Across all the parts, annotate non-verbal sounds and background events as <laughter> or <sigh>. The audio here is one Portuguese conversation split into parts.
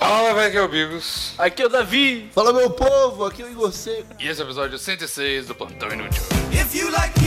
Fala, velho, aqui é o Bigos. Aqui é o Davi. Fala, meu povo, aqui é o Igor Seco. E esse é o episódio 106 do Plantão Inútil. If you like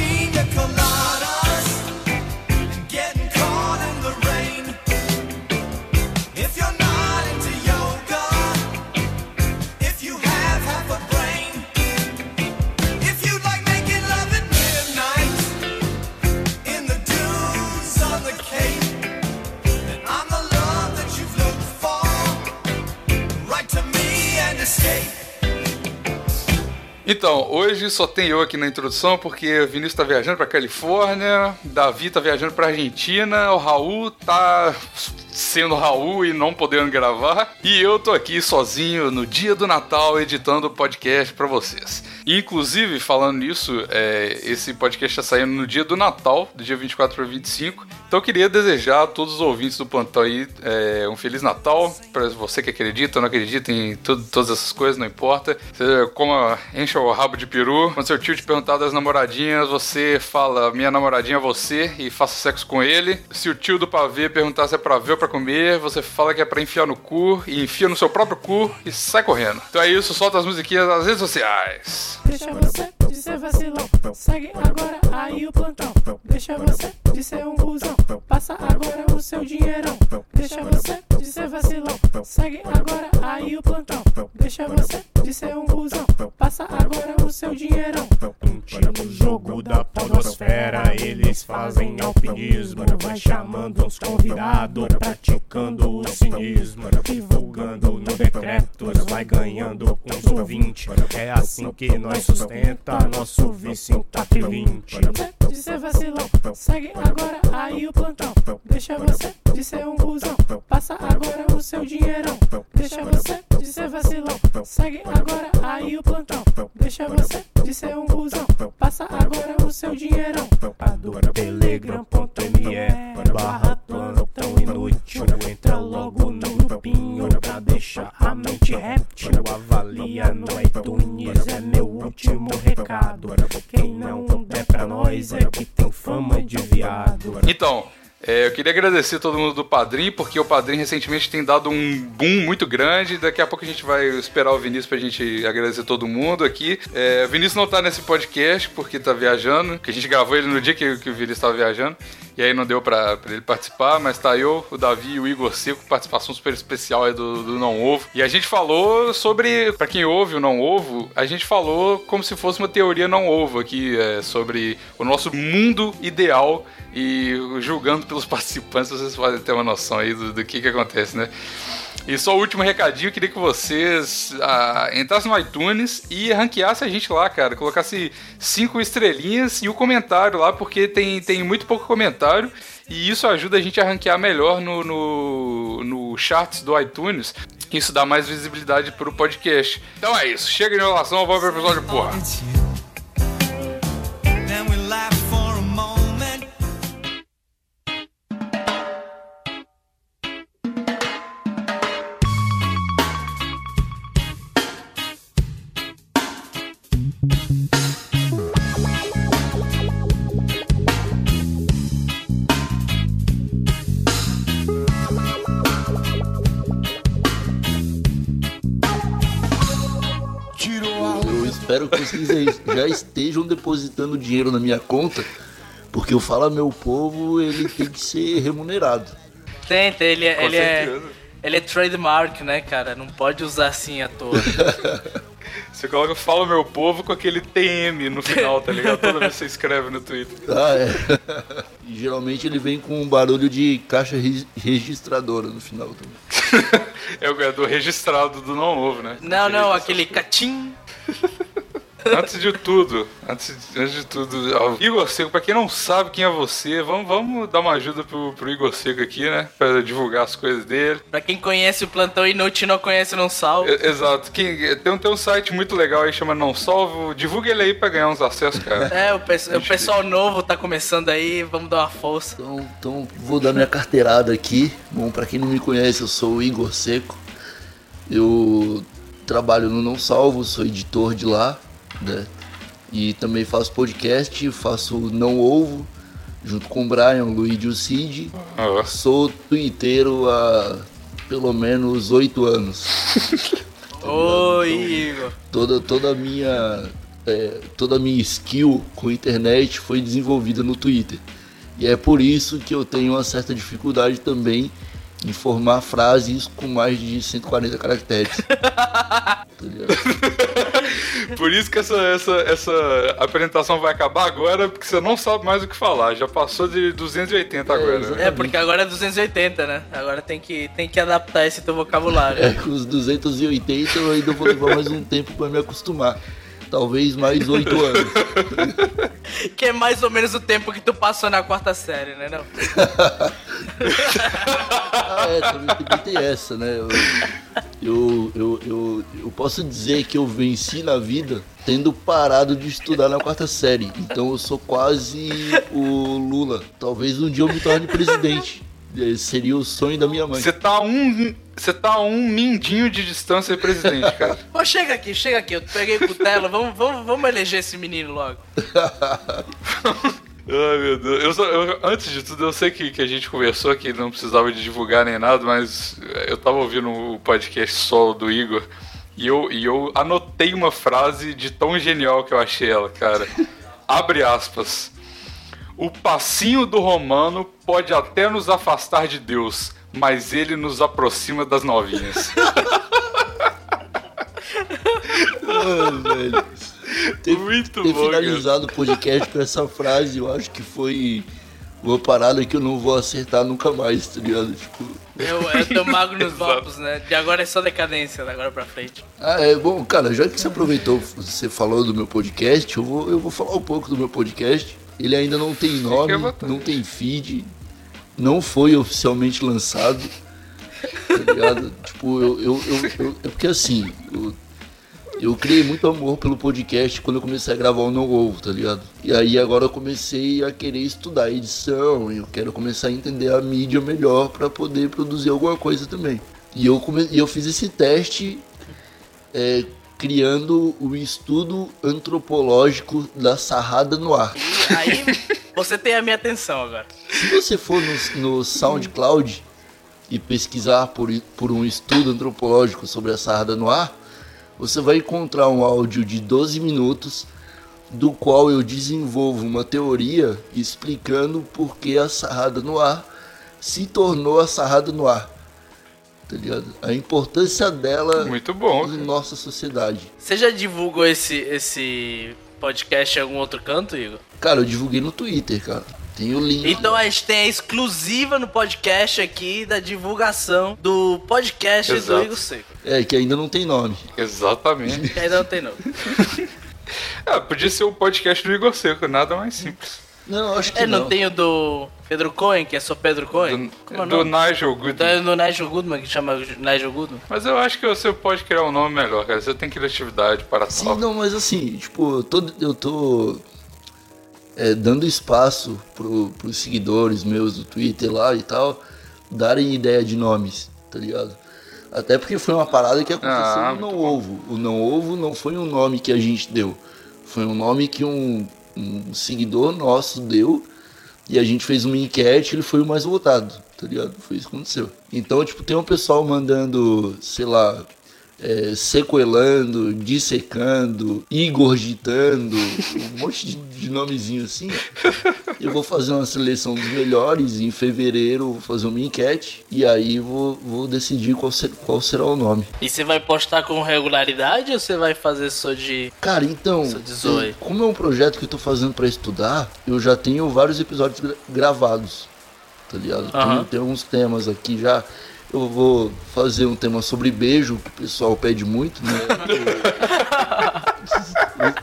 Então, hoje só tem eu aqui na introdução porque o Vinícius tá viajando pra Califórnia, Davi tá viajando pra Argentina, o Raul tá sendo Raul e não podendo gravar, e eu tô aqui sozinho no dia do Natal editando o podcast pra vocês. Inclusive, falando nisso, é, esse podcast tá saindo no dia do Natal, do dia 24 para 25. Então eu queria desejar a todos os ouvintes do plantão aí é, um Feliz Natal, pra você que acredita ou não acredita em tudo, todas essas coisas, não importa. Você coma, encha o rabo de peru. Quando seu tio te perguntar das namoradinhas, você fala, minha namoradinha é você, e faça sexo com ele. Se o tio do pavê perguntar se é pra ver ou pra comer, você fala que é pra enfiar no cu, e enfia no seu próprio cu e sai correndo. Então é isso, solta as musiquinhas nas redes sociais. Deixa você de ser vacilão. Segue agora aí o plantão. Deixa você de ser um cuzão. Passa agora o seu dinheirão. Deixa você de ser vacilão. Segue agora aí o plantão. Deixa você de ser um cuzão. Passa agora o seu dinheirão. No jogo da podosfera eles fazem alpinismo Vai chamando uns convidados, praticando o cinismo vai ganhando uns ouvintes É assim que nós sustenta nosso vício em TAP 20 De ser vacilão. Segue agora aí o plantão. Deixa você de ser um cuzão. Passa agora o seu dinheirão. Deixa você de ser vacilão. Segue agora aí o plantão. Deixa você de ser um cuzão. Passa agora o seu dinheirão. Adora telegram.me barra plantão inútil Entra logo no grupinho pra deixar a mente réptil Avalia no iTunes é meu último recado Quem não der pra nós é que tem fama de viado Então, é, eu queria agradecer todo mundo do Padrim, porque o Padrim recentemente tem dado um boom muito grande. Daqui a pouco a gente vai esperar o Vinícius pra gente agradecer todo mundo aqui. É, o Vinícius não tá nesse podcast porque tá viajando, que a gente gravou ele no dia que, que o Vinícius tava viajando. E aí não deu pra, pra ele participar, mas tá eu, o Davi e o Igor Seco, participação super especial aí do, do Não Ovo. E a gente falou sobre, pra quem ouve o Não Ovo, a gente falou como se fosse uma teoria não ovo aqui, é, sobre o nosso mundo ideal e julgando pelos <laughs> participantes, vocês podem ter uma noção aí do, do que que acontece, né? E só o último recadinho, eu queria que vocês ah, entrassem no iTunes e ranqueassem a gente lá, cara. Colocasse cinco estrelinhas e o comentário lá, porque tem, tem muito pouco comentário. E isso ajuda a gente a ranquear melhor no, no, no charts do iTunes. Isso dá mais visibilidade pro podcast. Então é isso. Chega de enrolação, vamos pro episódio, porra. Espero que vocês já estejam depositando dinheiro na minha conta, porque o Fala Meu Povo, ele tem que ser remunerado. Tenta, ele, é- ele é. Ele é trademark, né, cara? Não pode usar assim à toa. <laughs> Você coloca Fala Meu Povo com aquele TM no final, tá ligado? Toda vez que você escreve no Twitter. Ah, é. <laughs> E geralmente ele vem com um barulho de caixa re- registradora no final também. <laughs> É o do registrado do Não Ovo, né? Não, não, aquele catim. Antes de tudo, antes, antes de tudo, ó, Igor Seco, pra quem não sabe quem é você, vamos, vamos dar uma ajuda pro, pro Igor Seco aqui, né? Pra divulgar as coisas dele. Pra quem conhece o Plantão Inútil e não conhece Não Salvo. E- Exato. Quem, tem, um, tem um site muito legal aí, chama Não Salvo. Divulga ele aí pra ganhar uns acessos, cara. É, o, pe- o pessoal novo tá começando aí, vamos dar uma força. Então, então vou dar minha carteirada aqui. Bom, pra quem não me conhece, eu sou o Igor Seco. Eu trabalho no Não Salvo, sou editor de lá, né? E também faço podcast, faço Não Ovo, junto com o Brian, o Luigi e o Cid. Ó, Sou twitteiro há pelo menos oito anos. <laughs> Oi, Igor. Toda, toda a minha é, toda a minha skill com internet foi desenvolvida no Twitter. E é por isso que eu tenho uma certa dificuldade também em formar frases com mais de 140 caracteres. <laughs> Tá ligado? Por isso que essa, essa, essa apresentação vai acabar agora, porque você não sabe mais o que falar. Já passou de 280 agora. né? exatamente. É, porque agora é 280, né? Agora tem que, tem que adaptar esse teu vocabulário. É, com os 280 eu ainda vou levar mais um tempo para me acostumar. Talvez mais oito anos. <laughs> Que é mais ou menos o tempo que tu passou na quarta série, né? Não? <laughs> Ah, é, também, tem essa, né? Eu, eu, eu, eu, eu posso dizer que eu venci na vida tendo parado de estudar na quarta série. Então eu sou quase o Lula. Talvez um dia eu me torne presidente. Eh, Seria o sonho da minha mãe. Você tá a um. Você tá a um mindinho de distância de presidente, cara. <laughs> Pô, chega aqui, chega aqui. Eu peguei o cutelo. Vamos, vamos, vamos eleger esse menino logo. <laughs> Ai, meu Deus. Eu só- eu- antes de tudo, eu sei que, que a gente conversou que não precisava de divulgar nem nada, mas eu tava ouvindo o podcast solo do Igor e eu, e eu anotei uma frase de tão genial que eu achei ela, cara. <laughs> Abre aspas. O passinho do romano pode até nos afastar de Deus, mas ele nos aproxima das novinhas. <laughs> Ah, velho. Ter, Muito ter bom, cara. finalizado o podcast com essa frase, eu acho que foi uma parada que eu não vou acertar nunca mais, tá ligado? Tipo, Eu, eu tô mago nos <laughs> golpes, né? De agora é só decadência, da agora pra frente. Ah, é bom, cara, já que você aproveitou, você falou do meu podcast, eu vou, eu vou falar um pouco do meu podcast. Ele ainda não tem nome, não tem feed, não foi oficialmente lançado. Tá ligado? <laughs> tipo, eu, eu, eu, eu- É porque assim, eu, eu criei muito amor pelo podcast quando eu comecei a gravar o Não Ovo, tá ligado? E aí agora eu comecei a querer estudar edição, e eu quero começar a entender a mídia melhor pra poder produzir alguma coisa também. E eu, come... eu fiz esse teste é, criando o estudo antropológico da sarrada no ar. Aí, você tem a minha atenção agora. Se você for no, no SoundCloud e pesquisar por, por um estudo antropológico sobre a sarrada no ar, você vai encontrar um áudio de 12 minutos do qual eu desenvolvo uma teoria explicando por que a sarrada no ar se tornou a sarrada no ar. Tá ligado? A importância dela Muito bom. em nossa sociedade. Você já divulgou esse, esse podcast em algum outro canto, Igor? Cara, eu divulguei no Twitter, cara. Tem o link. Então a gente tem a exclusiva no podcast aqui da divulgação do podcast do Exato. Igor Seco. É, que ainda não tem nome. Exatamente. Que ainda não tem nome. Ah, <laughs> podia ser o podcast do Igor Seco, nada mais simples. Não, acho que É, não, não. tem o do Pedro Cohen, que é só Pedro Cohen? Do, é do? Nigel Então Goodman. é do Nigel Goodman, que chama Nigel Goodman. Mas eu acho que você pode criar um nome melhor, cara. Você tem criatividade para Sim, tal. não, mas assim, tipo, eu tô, eu tô é, dando espaço pro, pros seguidores meus do Twitter lá e tal, darem ideia de nomes, tá ligado? Até porque foi uma parada que aconteceu Ah, no Não bom. Ovo. O Não Ovo não foi um nome que a gente deu. Foi um nome que um, um seguidor nosso deu e a gente fez uma enquete ele foi o mais votado, tá ligado? Foi isso que aconteceu. Então, tipo, tem um pessoal mandando, sei lá, é, sequelando, dissecando, igorgitando, um <laughs> monte de, de nomezinho assim. Eu vou fazer uma seleção dos melhores em fevereiro, vou fazer uma enquete e aí vou, vou decidir qual, ser- qual será o nome. E você vai postar com regularidade ou você vai fazer só de. Cara, então, dezoito. eh, como é um projeto que eu tô fazendo pra estudar, eu já tenho vários episódios gra- gravados, tá ligado? Tem- Aham. Tem, alguns temas aqui já. Eu vou fazer um tema sobre beijo, que o pessoal pede muito, né? <laughs>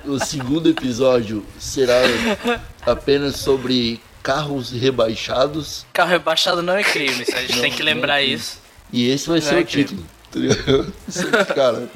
o, o segundo episódio será apenas sobre carros rebaixados. Carro rebaixado não é crime, a gente Não, tem que não lembrar é crime. isso. E esse vai Não ser é o título. tá ligado? <laughs> Cara,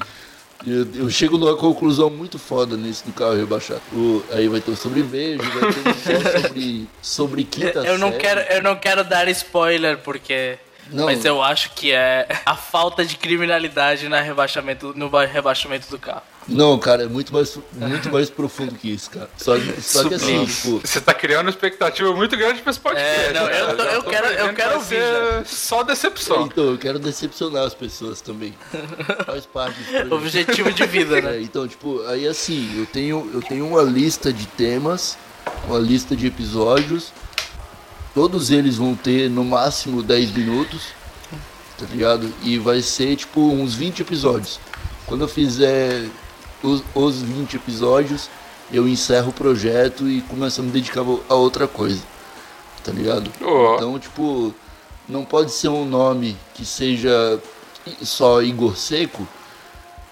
eu, eu chego numa conclusão muito foda nesse do carro rebaixado. O- aí vai ter sobre beijo, vai ter um sobre, sobre quinta Eu não, série. quero, eu não quero dar spoiler porque Não, Mas eu acho que é <laughs> a falta de criminalidade na rebaixamento, no ba- rebaixamento do carro. não, cara, é muito mais, muito mais profundo que isso, cara. Só, só que assim, tipo, Você tá criando uma expectativa muito grande pra esse podcast. É, não, eu cara. tô- eu quero- eu quero ouvir ser Só decepção. então, eu quero decepcionar as pessoas também. Faz parte. <laughs> Objetivo de vida, É, né? então, tipo, aí assim, eu tenho, eu tenho uma lista de temas, uma lista de episódios. Todos eles vão ter no máximo 10 minutos, tá ligado? E vai ser tipo uns 20 episódios. Quando eu fizer os, os 20 episódios, eu encerro o projeto e começo a me dedicar a outra coisa, tá ligado? Ó. Então, tipo, não pode ser um nome que seja só Igor Seco,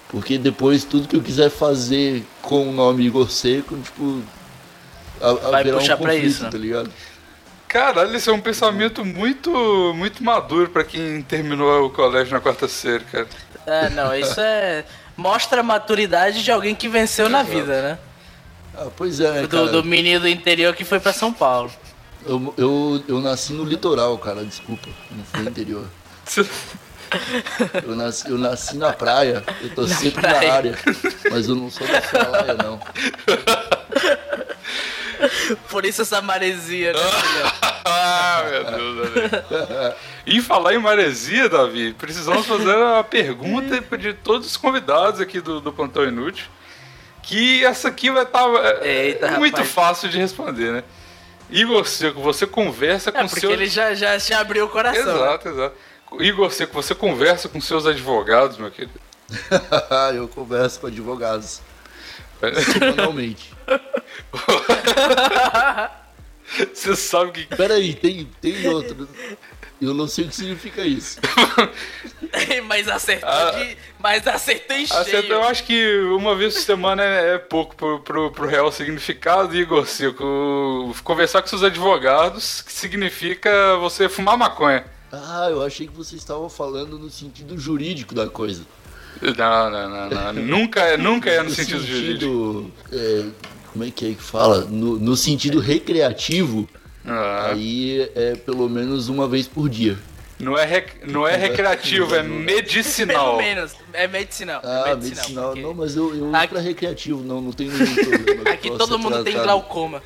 porque depois tudo que eu quiser fazer com o nome Igor Seco, tipo. a- Vai haverá puxar um pra conflito, isso, né? tá ligado? Caralho, isso é um pensamento muito, muito maduro pra quem terminou o colégio na quarta série, cara. É, não, isso é. Mostra a maturidade de alguém que venceu na vida, né? Ah, pois é, né, Do, cara? do menino do interior que foi pra São Paulo. Eu, eu, eu nasci no litoral, cara, desculpa, não foi no interior. <laughs> Eu nasci, eu nasci na praia, eu tô sempre praia. na área, mas eu não sou da praia, não. <laughs> Por isso essa maresia, né? filho? <laughs> Ah, meu Deus, Davi. E falar em maresia, Davi, precisamos fazer a pergunta de todos os convidados aqui do, do Plantão Inútil. Que essa aqui vai estar Eita, muito rapaz. fácil de responder, né? Igor Seco, você conversa É, com porque seus... ele já, já, já abriu o coração. né? Exato, exato. Igor Seco, você conversa com seus advogados, meu querido? <laughs> eu converso com advogados, semanalmente. <laughs> Você sabe que Peraí, tem, tem outro. Eu não sei o que significa isso. <laughs> mas acertou Ah. de. Mas acertou em Acerto, cheio. eu acho que uma vez por semana é, é pouco pro, pro, pro real significado, Igor Seco. Conversar com seus advogados, que significa você fumar maconha. Ah, eu achei que você estava falando no sentido jurídico da coisa. <laughs> Não, não, não, não. nunca, é, nunca é no sentido jurídico. é, como é que é que fala? No, no sentido recreativo, Ah, aí é pelo menos uma vez por dia. não, é rec- não é recreativo, é <laughs> Pelo medicinal. menos. É medicinal. Ah, é medicinal. porque Não, mas eu, eu uso Aqui- pra recreativo, não, não tenho nenhum problema. <laughs> Aqui todo mundo tem glaucoma.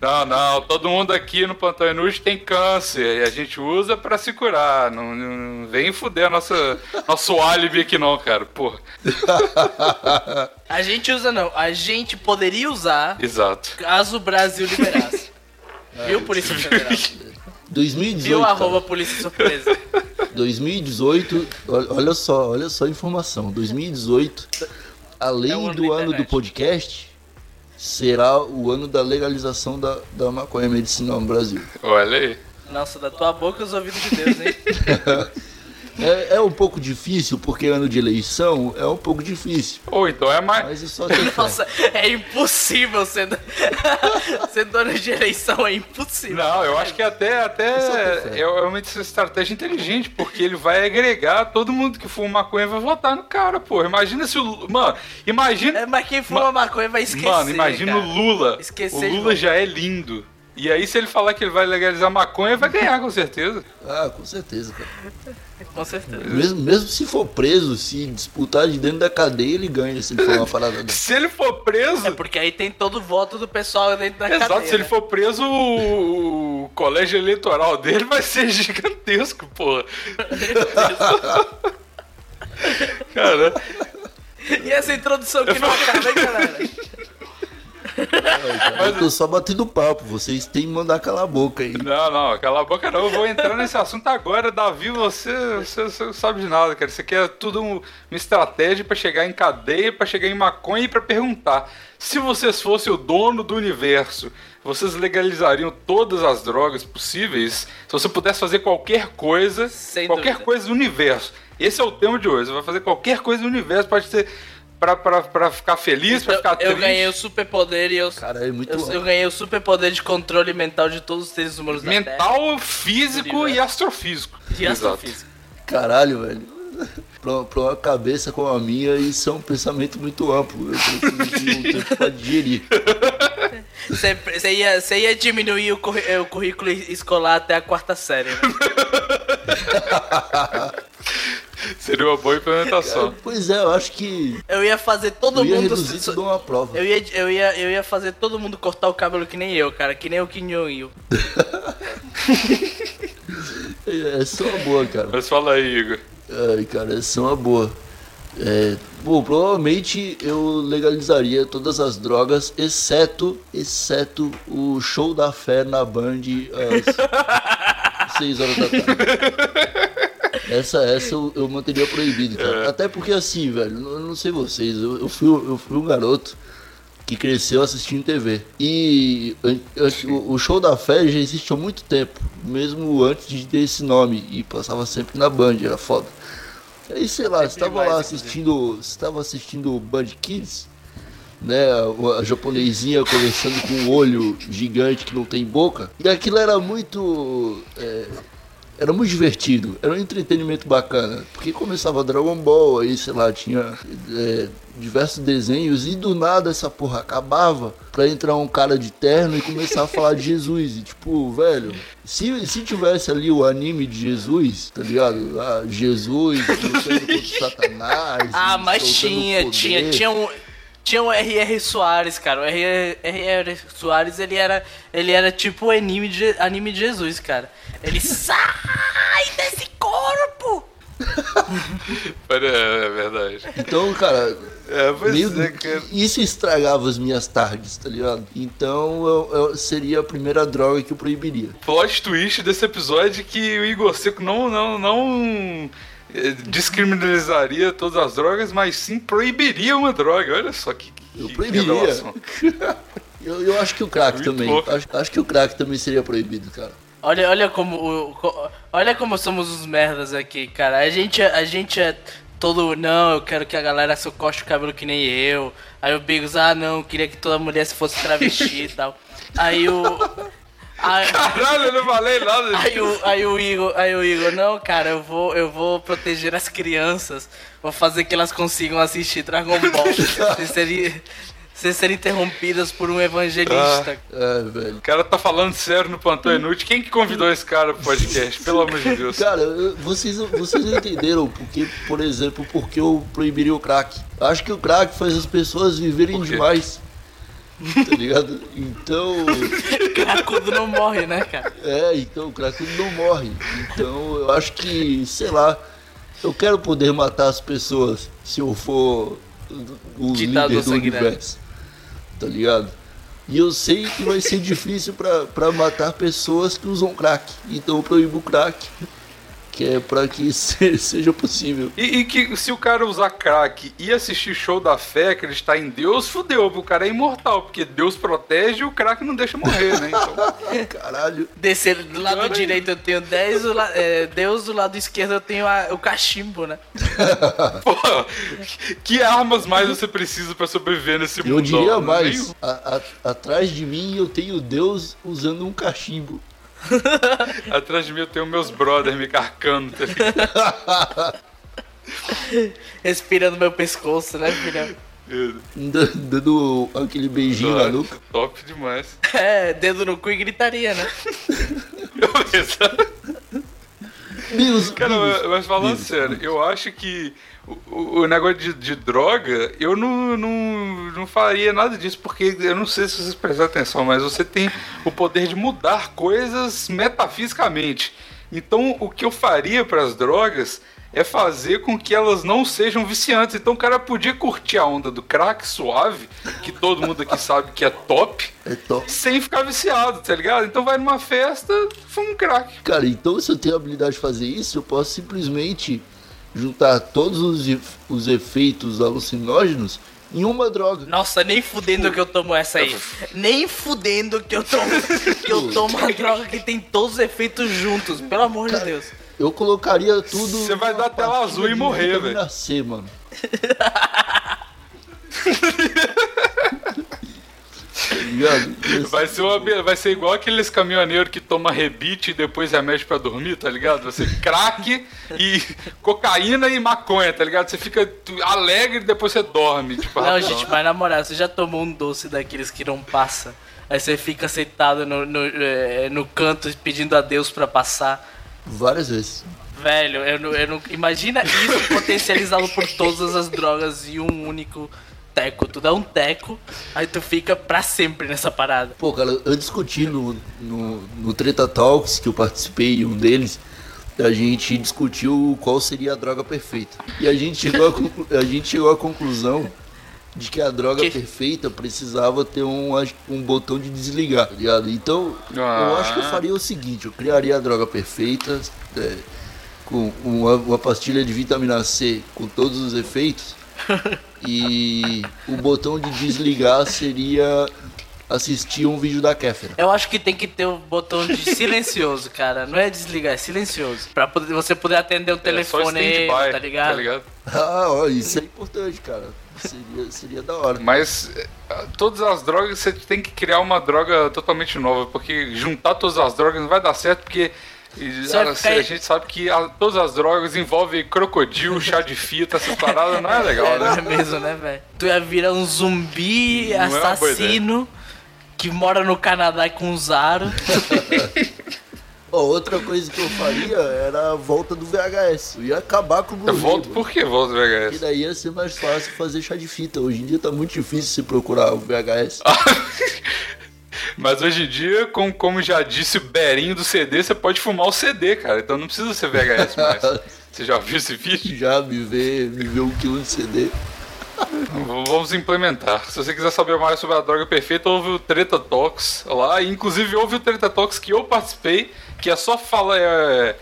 Não, não, todo mundo aqui no Plantão Inútil tem câncer e a gente usa pra se curar. Não, não vem fuder a nossa, nosso álibi aqui não, cara. Porra. <laughs> A gente usa não. A gente poderia usar Exato. caso o Brasil liberasse. <laughs> Viu, Polícia Federal? 2018. Viu, arroba Polícia Surpresa. 2018, olha só, olha só a informação. 2018, além É do ano do podcast, será o ano da legalização da, da maconha medicinal no Brasil. Olha aí. Nossa, da tua boca os ouvidos de Deus, hein? <laughs> É, é um pouco difícil, porque ano de eleição é um pouco difícil. Ou então é mais. Mas é só. Nossa, é impossível ser, <laughs> ser dono de eleição, é impossível. Não, eu acho que até, até fé. é uma estratégia inteligente, porque ele vai agregar todo mundo que fuma maconha vai votar no cara, pô. Imagina se o. Mano, imagina. É, mas quem fuma maconha vai esquecer. Mano, imagina cara. o Lula. Esquecer o Lula já é lindo. E aí, se ele falar que ele vai legalizar maconha, vai ganhar, com certeza. Ah, com certeza, cara. Com certeza. Mesmo, mesmo se for preso, se disputar de dentro da cadeia, ele ganha se ele for uma parada <laughs> dessa. Se ele for preso. É porque aí tem todo o voto do pessoal dentro da Exato, cadeia. se ele né? for preso, o, o colégio eleitoral dele vai ser <laughs> gigantesco, porra. <laughs> Cara, E essa introdução que não acaba, hein, galera? Eu tô só batendo papo, vocês têm que mandar calar a boca aí. não, não, cala a boca não, eu vou entrar nesse assunto agora. Davi, você, você, você não sabe de nada, cara. Isso aqui é tudo um- uma estratégia pra chegar em cadeia, pra chegar em maconha e pra perguntar. Se vocês fossem o dono do universo, vocês legalizariam todas as drogas possíveis? Se você pudesse fazer qualquer coisa, Sem qualquer dúvida. coisa do universo. Esse é o tema de hoje. Você vai fazer qualquer coisa do universo, pode ser pra, pra, pra ficar feliz, pra Eu, ficar eu triste. ganhei o superpoder e eu, Cara, é muito eu, eu ganhei o superpoder de controle mental de todos os seres humanos da Terra. Mental, físico e astrofísico. E astrofísica. Caralho, velho. Pra, pra uma cabeça como a minha, isso é um pensamento muito amplo. Eu preciso de um tempo pra digerir. <laughs> Você, ia, você ia diminuir o, eh, o currículo escolar até a quarta série, né? <laughs> <laughs> Seria uma boa implementação. Pois é, eu acho que Eu ia fazer todo eu ia mundo. reduzir tudo a uma prova. Eu ia, eu, ia, eu ia fazer todo mundo cortar o cabelo que nem eu, cara. Que nem o Kim Jong-il. Essa <laughs> é uma boa, cara. Mas fala aí, Igor. Ai, cara, essa é uma boa. É, bom, provavelmente eu legalizaria todas as drogas, exceto, exceto o show da fé na Band às <laughs> 6 horas da tarde. Essa, essa eu, eu manteria proibido, cara. Até porque assim, velho, eu não sei vocês, eu, eu fui, eu fui um garoto que cresceu assistindo TV. E o o show da fé já existe há muito tempo, mesmo antes de ter esse nome, e passava sempre na Band, era foda. Aí, sei lá, você tava lá assistindo, você tava assistindo Band Kids, né, a, a japonesinha conversando com um olho gigante que não tem boca, e aquilo era muito... é, era muito divertido, era um entretenimento bacana, porque começava Dragon Ball, aí sei lá, tinha é, diversos desenhos e do nada essa porra acabava pra entrar um cara de terno e começar a falar de <laughs> Jesus. E tipo, velho, se, se tivesse ali o anime de Jesus, tá ligado? Ah, Jesus <laughs> lutando contra Satanás. Ah, mas tinha, poder. tinha, tinha um. Tinha o R.R. Soares, cara. O R.R. Soares, ele era, ele era tipo o anime de, anime de Jesus, cara. Ele <laughs> sai desse corpo! <laughs> Olha, É verdade. Então, cara, É, meio- é, cara. isso estragava as minhas tardes, tá ligado? Então eu, eu- seria a primeira droga que eu proibiria. Plot twist desse episódio que o Igor Seco não, não, não descriminalizaria todas as drogas, mas sim proibiria uma droga. Olha só que, que Eu proibiria. <laughs> Eu, eu acho que o crack Muito também. Acho, acho que o crack também seria proibido, cara. Olha, olha como olha como somos os merdas aqui, cara. A gente, é- a gente é todo não, eu quero que a galera se corte o cabelo que nem eu. Aí o Bigos, ah, não, queria que toda mulher se fosse travesti e tal. <laughs> Aí o aí, Caralho, eu não falei nada. aí o aí o Igor, aí o Igor, não, cara, eu vou eu vou proteger as crianças. Vou fazer que elas consigam assistir Dragon Ball <laughs> sem serem sem serem interrompidas por um evangelista. É, velho. O cara tá falando sério no Plantão Inútil. Quem que convidou esse cara pro podcast? Pelo amor de Deus. Cara, vocês, vocês não entenderam porque, por exemplo, porque eu proibiria o crack. Acho que o crack faz as pessoas viverem demais. Tá ligado? Então. <laughs> Cracudo não morre, né, cara? É, então o crack não morre. Então eu acho que, sei lá, eu quero poder matar as pessoas se eu for o líder do universo. Tá ligado? E eu sei que vai ser difícil pra, pra matar pessoas que usam crack. Então eu proíbo o crack. Que é pra que <laughs> se- seja possível. E, e que se o cara usar crack e assistir show da fé, acreditar em Deus, fudeu, o cara é imortal, porque Deus protege e o crack não deixa morrer, né? Então, <laughs> Caralho. Descer do lado Olha aí. direito eu tenho 10, do la- é, Deus do lado esquerdo eu tenho a- o cachimbo, né? <laughs> pô, que armas mais você precisa pra sobreviver nesse mundo? Eu diria mais. a- a- atrás de mim eu tenho Deus usando um cachimbo. Atrás de mim eu tenho meus brothers me carcando, tá ligado? <laughs> Respirando meu pescoço, né, filhão? da- Dando aquele beijinho na nuca. Top demais. É, dedo no cu e gritaria, né? <laughs> Deus, Cara, Deus. mas- mas falando Deus. sério, eu acho que o, o- negócio de, de droga, eu não, não, não faria nada disso, porque eu não sei se vocês prestaram atenção, mas você tem o poder de mudar coisas metafisicamente. Então, o que eu faria para as drogas é fazer com que elas não sejam viciantes. Então, o cara podia curtir a onda do crack suave, que todo mundo aqui sabe que é top, É top. sem ficar viciado, tá ligado? Então, vai numa festa, fuma um crack. Cara, então se eu tenho a habilidade de fazer isso, eu posso simplesmente juntar todos os, os efeitos alucinógenos em uma droga. Nossa, nem fudendo que eu tomo essa aí. Nem fudendo que eu tomo, que eu tomo uma droga que tem todos os efeitos juntos. Pelo amor de Deus. Eu colocaria tudo. Você vai dar tela azul e de morrer, vitamina C, mano. <laughs> ligado? <laughs> Vai ser, uma, vai ser igual aqueles caminhoneiros que toma rebite e depois remédio pra dormir, tá ligado? Vai ser crack <laughs> e cocaína e maconha, tá ligado? Você fica alegre e depois você dorme. Tipo, Não, rapidão. gente, mas na moral, você já tomou um doce daqueles que não passa? Aí você fica sentado no, no, eh, no canto pedindo a Deus pra passar. Várias vezes. Velho, eu não, eu não. Imagina isso potencializado por todas as drogas e um único teco. Tu dá um teco, aí tu fica pra sempre nessa parada. Pô, cara, eu discuti no, no, no Treta Talks, que eu participei, um deles, a gente discutiu qual seria a droga perfeita. E a gente chegou à conclu- a, gente chegou à conclusão de que a droga Que? perfeita precisava ter um, um botão de desligar, tá ligado? Então, eu Ah. acho que eu faria o seguinte, eu criaria a droga perfeita, é, com uma, uma pastilha de vitamina C com todos os efeitos, <laughs> e o botão de desligar seria assistir um vídeo da Kéfera. Eu acho que tem que ter o botão de silencioso, cara. Não é desligar, é silencioso. Pra poder- você poder atender o É só telefone, stand-by, tá ligado? Ah, ó, isso é importante, cara. Seria, seria da hora. Mas eh, todas as drogas você tem que criar uma droga totalmente nova, porque juntar todas as drogas não vai dar certo, porque e, Só a, a gente sabe que a- todas as drogas envolvem crocodilo, <laughs> chá de fita, essas paradas, não é legal, É, não é né? mesmo, né, velho? Tu ia virar um zumbi Não é assassino que mora no Canadá com um Zaro. <laughs> Outra coisa que eu faria era a volta do VHS. Eu ia acabar com o Eu Blu-ray. volto mano. por que volto Porque VHS? daí ia ser mais fácil fazer chá de fita. Hoje em dia tá muito difícil você procurar o VHS. <laughs> Mas hoje em dia, com, como já disse o Berinho do CD, você pode fumar o CD, cara. Então não precisa ser VHS mais. <laughs> Você já viu esse vídeo? Já me vê, me vê um quilo de CD. Vamos implementar. Se você quiser saber mais sobre a droga perfeita, ouve o Treta Talks lá. Inclusive, ouve o Treta Talks que eu participei, que é só falar. É,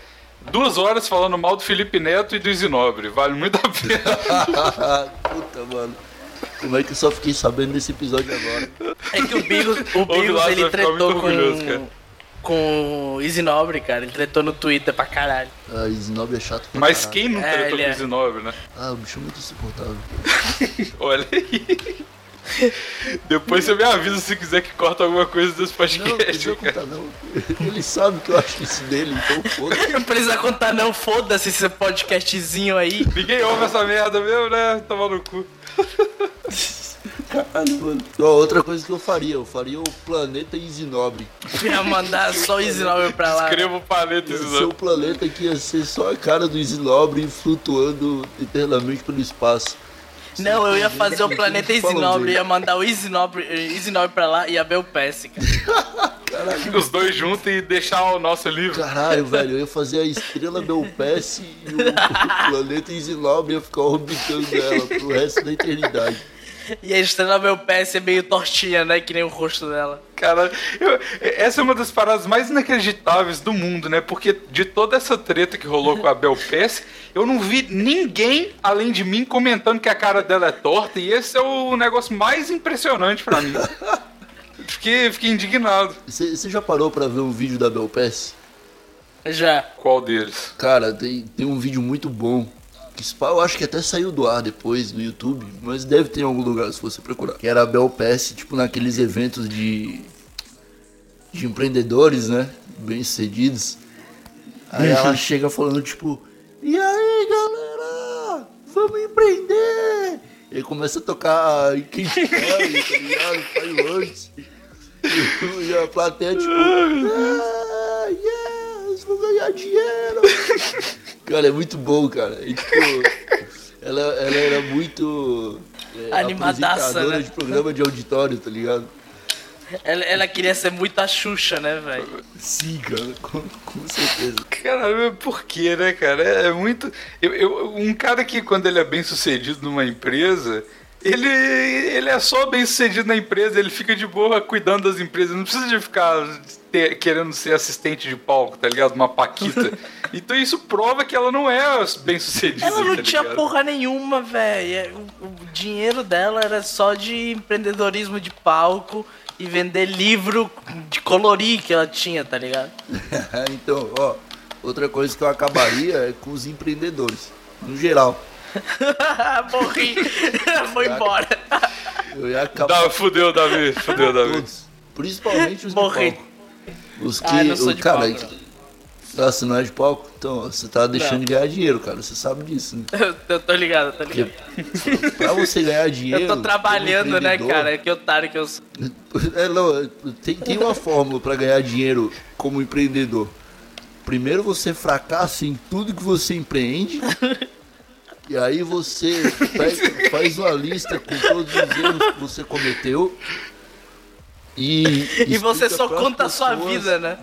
duas horas falando mal do Felipe Neto e do Zinobre. Vale muito a pena. <laughs> Puta, mano. Como é que eu só fiquei sabendo desse episódio agora? É que o Bigos, o Bigos ele tretou com, com o Easy Nobre, cara. Ele tretou no Twitter pra caralho. Ah, Snob é chato pra Mas caralho. quem nunca É, tretou com é. o Zinobre, né? Ah, o bicho é muito insuportável. <laughs> Olha aí. Depois você me avisa se quiser que corta alguma coisa desse Não, não podcast. precisa cara. contar não. Ele sabe que eu acho isso dele, então foda-se. Não precisa contar não, foda-se esse podcastzinho aí. Ninguém ouve essa merda mesmo, né? Toma no cu. Caralho, mano. Ó, outra coisa que eu faria, eu faria o planeta Isinobre. Ia mandar só o Easy Nobre pra lá. Escreva o ser Zinobre. o planeta que ia ser só a cara do Isinobre flutuando eternamente pelo espaço. Não, eu ia fazer o planeta Easy Falam Nobre, dele. ia mandar o Easy Nobre, Easy Nobre pra lá e a Bel Pass, cara. <laughs> Os dois juntos e deixar o nosso livro. Caralho, velho, eu ia fazer a estrela Belpass e o, o planeta Isinobre ia ficar orbitando ela pro resto da eternidade. E a estrela Bel Pass é meio tortinha, né? Que nem o rosto dela. Cara, eu- essa é uma das paradas mais inacreditáveis do mundo, né? Porque de toda essa treta que rolou com a Bel Pass, eu não vi ninguém além de mim comentando que a cara dela é torta, e esse é o negócio mais impressionante pra mim. <laughs> Fiquei, fiquei indignado. Você já parou pra ver um vídeo da Belpass? Já. Qual deles? Cara, tem, tem um vídeo muito bom. Eu acho que até saiu do ar depois no YouTube, mas deve ter em algum lugar se você procurar. Que era a Bel Pass, tipo naqueles eventos de de empreendedores, né? Bem sucedidos. Aí ela chega falando tipo, e aí galera, vamos empreender! E aí começa a tocar quem quer, tá ligado? Fireworks. E, e a plateia tipo, ah, yes, vou ganhar dinheiro! Cara, é muito bom, cara. E, tipo, <laughs> ela, ela era muito é, Animadaça, apresentadora né? de programa de auditório, tá ligado? Ela, ela queria ser muito a Xuxa, né, velho? Sim, cara, com, com certeza. Caralho, por quê, né, cara? É, é muito. Eu, eu- um cara que, quando ele é bem sucedido numa empresa, ele, ele é só bem sucedido na empresa, ele fica de boa cuidando das empresas, não precisa de ficar ter- querendo ser assistente de palco, tá ligado? Uma Paquita. <laughs> Então isso prova que ela não é bem sucedida. Ela não tá tinha porra nenhuma, velho. O, o dinheiro dela era só de empreendedorismo de palco e vender livro de colorir que ela tinha, tá ligado? <laughs> então, ó, outra coisa que eu acabaria é com os empreendedores, no geral. <laughs> Morri. Foi embora. Eu ia acabar Dá, fudeu, Davi. Fudeu, Davi. todos, principalmente os Morri. Os que, Ah, não sou o de cara, palco, que- Ah, você não é de palco? Então, você tá deixando Não. de ganhar dinheiro, cara, você sabe disso, né? Eu, <laughs> eu tô ligado, tô ligado. Pra você ganhar dinheiro... Eu tô trabalhando, né, cara? Que otário que eu sou. <laughs> É, não, tem, tem uma fórmula pra ganhar dinheiro como empreendedor. primeiro você fracassa em tudo que você empreende. <laughs> E aí você pega- faz uma lista com todos os erros que você cometeu. E, <laughs> E você só conta a sua pessoas- vida, né?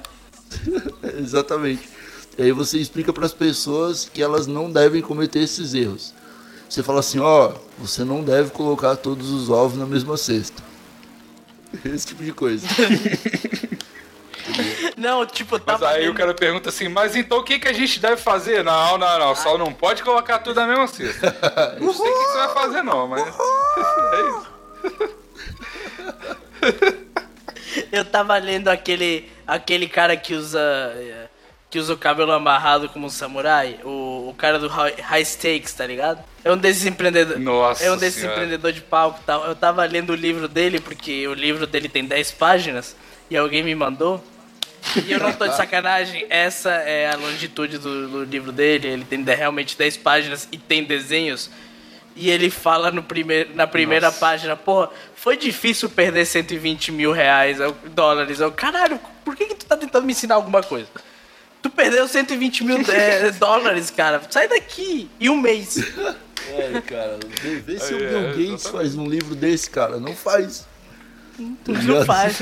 <laughs> Exatamente. E aí você explica para as pessoas que elas não devem cometer esses erros. Você fala assim, ó, você não deve colocar todos os ovos na mesma cesta. <laughs> Esse tipo de coisa. Não, tipo, Mas tava. aí o cara pergunta assim, mas então o que, que a gente deve fazer? Não, não, não, só não pode colocar tudo na mesma cesta. Não sei o que você vai fazer não, mas... É isso. <laughs> Eu tava lendo aquele, aquele cara que usa que usa o cabelo amarrado como um samurai, o, o cara do high, high stakes, tá ligado? É um desses empreendedores. Nossa É um desses Senhora. empreendedor de palco e tal. Eu tava lendo o livro dele porque o livro dele tem 10 páginas e alguém me mandou. E eu não tô de sacanagem, essa é a longitude do, do livro dele. Ele tem realmente 10 páginas e tem desenhos. E ele fala no primeiro, na primeira Nossa. página, porra, foi difícil perder 120 mil reais, dólares. Eu, caralho, por que, que tu tá tentando me ensinar alguma coisa? Tu perdeu 120 mil <laughs> eh, dólares, cara. Sai daqui. Em um mês. <laughs> É, cara, vê, vê se o É, Bill Gates exatamente. faz um livro desse, cara. Não faz. Tá Não ligado? faz.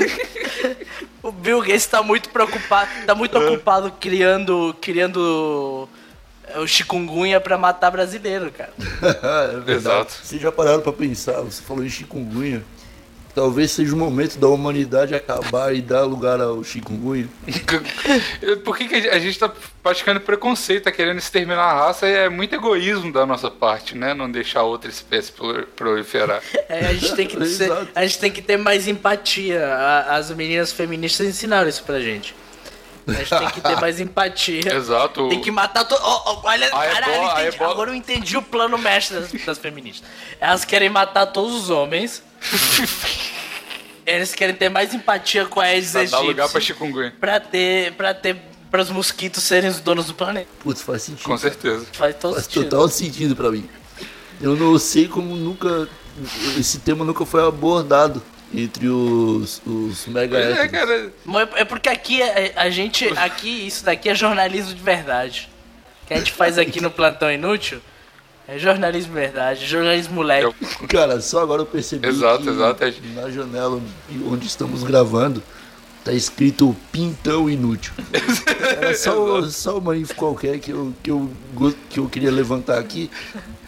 <laughs> o Bill Gates tá muito preocupado, tá muito ocupado criando, criando o chikungunya pra matar brasileiro, cara. <laughs> é verdade. Exato. Vocês já pararam pra pensar, você falou em chikungunya. Talvez seja o momento da humanidade acabar e dar lugar ao chikungunya. <laughs> Por que, que a gente tá praticando preconceito, tá querendo exterminar a raça? É muito egoísmo da nossa parte, né? Não deixar outra espécie prol- proliferar. É, a gente tem que <laughs> ser, a gente tem que ter mais empatia. As meninas feministas ensinaram isso pra gente. A gente tem que ter mais empatia. <laughs> Exato. Tem que matar todo. olha, A caralho, ebola- a entendi. ebola- agora eu entendi o plano mestre das, das feministas. Elas querem matar todos os homens. <laughs> Eles querem ter mais empatia com a Aedes Pra dar lugar pra aegypti chikungunya. pra ter, pra ter, para os mosquitos serem os donos do planeta. Putz, faz sentido. Com certeza. Faz todo Faz sentido. total sentido pra mim. Eu não sei como nunca. Esse tema nunca foi abordado entre os, os mega É, cara. É porque aqui é- a gente. Aqui, isso daqui é jornalismo de verdade. O que a gente faz aqui no Plantão Inútil é jornalismo de verdade, jornalismo moleque. Eu- Cara, só agora eu percebi Exato, que exato. na janela onde estamos gravando tá escrito pintão inútil. <laughs> Era só, só uma info qualquer que eu, que, eu, que eu queria levantar aqui,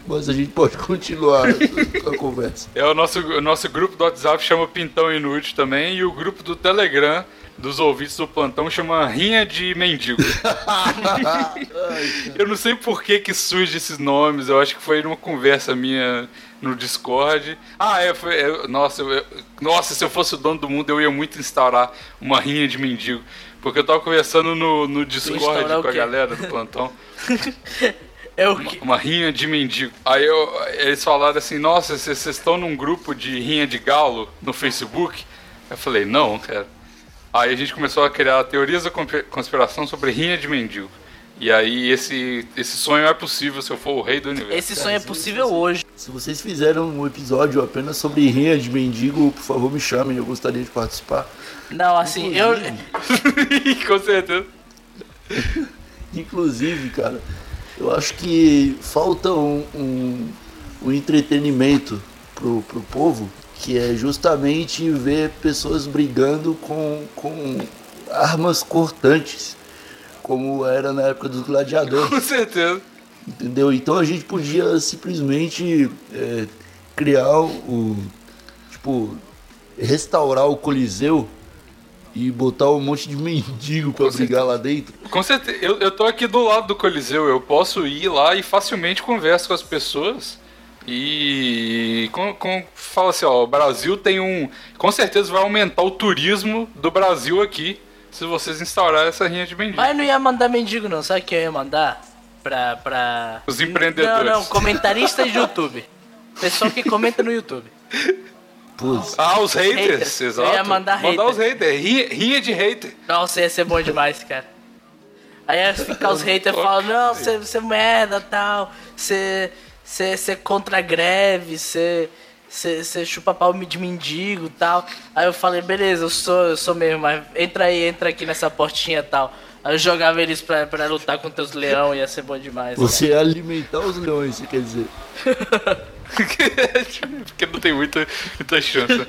mas a gente pode continuar a conversa. É o nosso, o nosso grupo do WhatsApp chama Pintão Inútil também, e o grupo do Telegram dos ouvintes do plantão chama Rinha de Mendigo. <laughs> eu não sei por que que surge esses nomes, eu acho que foi numa conversa minha no Discord. Ah, é, foi, é, nossa, eu- nossa, se eu fosse o dono do mundo eu ia muito instaurar uma rinha de mendigo. Porque eu tava conversando no, no Discord com a galera do plantão. <laughs> É o que. Uma rinha de mendigo. Aí eu- eles falaram assim: Nossa, vocês estão num grupo de rinha de galo no Facebook? Eu falei: Não, cara. Aí a gente começou a criar teorias da conspi- conspiração sobre rinha de mendigo. E aí esse, esse sonho é possível se eu for o rei do universo. Esse sonho é possível hoje. Se vocês fizeram um episódio apenas sobre rinha de mendigo, por favor me chamem, eu gostaria de participar. Não, assim, eu. <laughs> Com certeza. Inclusive, cara, eu acho que falta um, um, um entretenimento pro, pro povo, que é justamente ver pessoas brigando com, com armas cortantes, como era na época dos gladiadores. Com certeza. Entendeu? Então a gente podia simplesmente é, criar o. Tipo, restaurar o Coliseu e botar um monte de <laughs> mendigo pra brigar lá dentro. Com certeza. Eu, eu tô aqui do lado do Coliseu. Eu posso ir lá e facilmente converso com as pessoas. E com, com, fala assim, ó, o Brasil tem um. Com certeza vai aumentar o turismo do Brasil aqui se vocês instaurarem essa rinha de mendigo. Mas não ia mandar mendigo, não. Sabe o que eu ia mandar? Pra. pra... Os empreendedores. Não, não, comentaristas de YouTube. Pessoal que comenta no YouTube. <laughs> Putz, Ah, os haters, Haters. exato. Eu ia mandar hater. os haters. Rinha, rinha de hater. Nossa, ia ser bom demais, cara. Aí ia ficar os haters falando, não, você, você é merda tal, você, você, você é contra a greve, você, você, você chupa pau de mendigo tal. Aí eu falei, beleza, eu sou, eu sou mesmo, mas entra aí, entra aqui nessa portinha tal. Aí eu jogava eles pra, pra lutar contra os leão, ia ser bom demais. Você ia alimentar os leões, você quer dizer. <laughs> <laughs> Porque não tem muita, muita chance.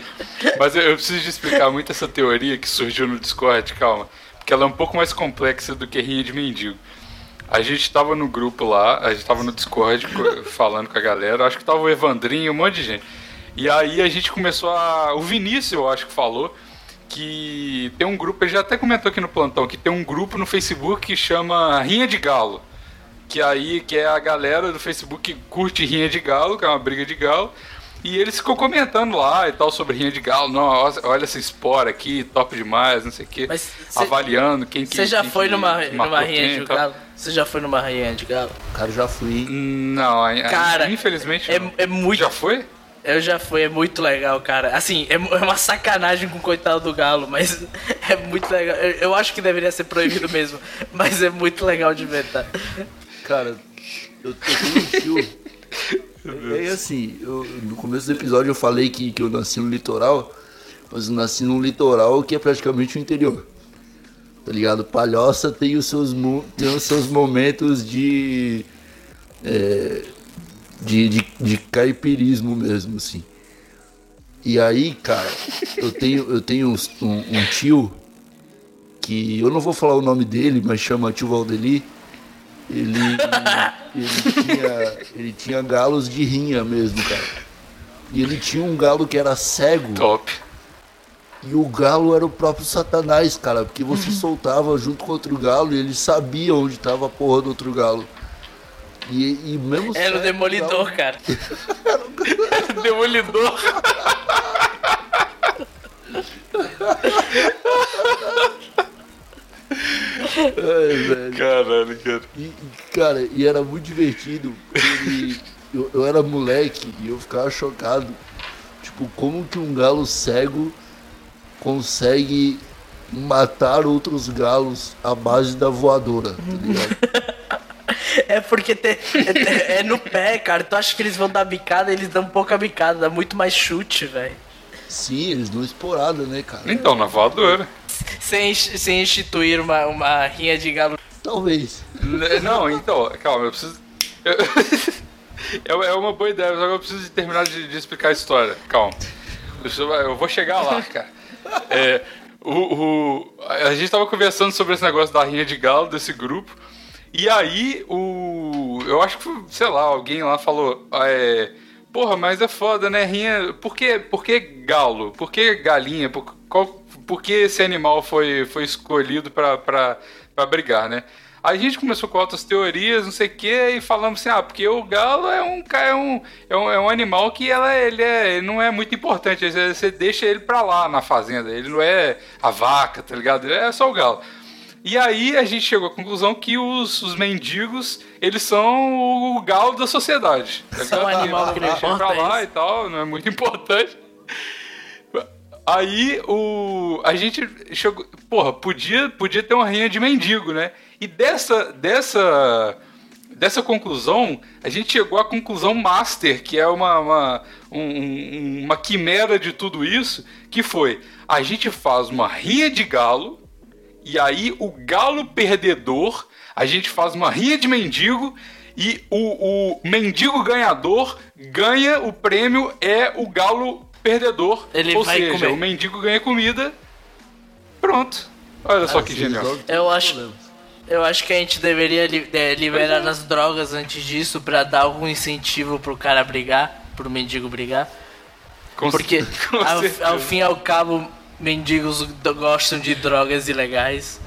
Mas eu, eu preciso explicar muito essa teoria que surgiu no Discord, calma. Porque ela é um pouco mais complexa do que rinha de mendigo. A gente tava no grupo lá, a gente tava no Discord co- falando com a galera, acho que tava o Evandrinho, um monte de gente. E aí a gente começou a. O Vinícius, eu acho que falou que tem um grupo, ele já até comentou aqui no plantão, que tem um grupo no Facebook que chama Rinha de Galo. Que aí que é a galera do Facebook que curte Rinha de Galo, que é uma briga de galo. E eles ficou comentando lá e tal sobre Rinha de Galo. Não, olha- essa espora aqui, top demais, não sei o quê. Mas cê- Avaliando quem que. Você já quem foi que numa, numa rinha de galo? Você já foi numa rinha de galo? Cara, já fui. Não, Cara, infelizmente. é, não. é muito. Já foi? Eu já fui, é muito legal, cara. Assim, é, é uma sacanagem com o coitado do galo, mas <laughs> é muito legal. Eu, eu acho que deveria ser proibido mesmo, <laughs> mas é muito legal de ver, tá? Cara, eu, eu tenho um tio. É, é assim, eu- no começo do episódio eu falei que, que eu nasci no litoral, mas eu nasci num litoral que é praticamente o interior. Tá ligado? Palhoça tem os seus, tem os seus momentos de, é, de, de. de caipirismo mesmo, assim. E aí, cara, eu tenho, eu tenho um, um tio que eu não vou falar o nome dele, mas chama tio Valdeli. Ele, ele, tinha, ele tinha galos de rinha mesmo, cara. E ele tinha um galo que era cego. Top. E o galo era o próprio Satanás, cara. Porque você soltava junto com outro galo e ele sabia onde tava a porra do outro galo. E, e mesmo Era o cego, demolidor, galo- cara. <laughs> Demolidor. <laughs> Ai, velho. Caralho, cara. E, e, cara, e era muito divertido. Ele, eu, eu era moleque e eu ficava chocado. Tipo, como que um galo cego consegue matar outros galos à base da voadora, tá ligado? <laughs> É porque te- é, é no pé, cara. Tu acha que eles vão dar bicada? Eles dão pouca bicada, dá muito mais chute, velho. Sim, eles dão esporada, né, cara? Então, na voadora. <laughs> Sem, sem instituir uma, uma rinha de galo. Talvez. Não, então, calma, eu preciso. <laughs> eu- É uma boa ideia, só que eu preciso de terminar de, de explicar a história. Calma. Eu vou chegar lá, <laughs> cara. É, o, o- a gente tava conversando sobre esse negócio da rinha de galo, desse grupo. E aí, o. Eu acho que, sei lá, alguém lá falou. É, Porra, mas é foda, né? Rinha. Por que, por que galo? Por que galinha? Por, qual, por que esse animal foi, foi escolhido pra brigar, né? Aí a gente começou com outras teorias, não sei o que, e falamos assim, ah, porque o galo é um, é um, é um, é um animal que ela, ele, é, ele não é muito importante, você, deixa ele pra lá na fazenda, ele não é a vaca, tá ligado? Ele é só o galo. E aí a gente chegou à conclusão que os, os mendigos, eles são o galo da sociedade. Tá São um animal que Deixa pra lá é e tal, não é muito <laughs> importante. Aí o a gente chegou, porra, podia podia ter uma rinha de mendigo, né? E dessa dessa dessa conclusão, a gente chegou à conclusão master, que é uma uma, um- um- uma quimera de tudo isso, que foi a gente faz uma rinha de galo e aí o galo perdedor, a gente faz uma rinha de mendigo e o, o mendigo ganhador ganha o prêmio é o galo perdedor. Ele Ou vai seja, comer. o mendigo ganha comida. Pronto. Olha só que Assim, genial. Eu acho-. Eu acho que a gente deveria li- é, liberar as drogas antes disso pra dar algum incentivo pro cara brigar, pro mendigo brigar. Com Porque <laughs> ao, ao fim e ao cabo, mendigos gostam de drogas ilegais.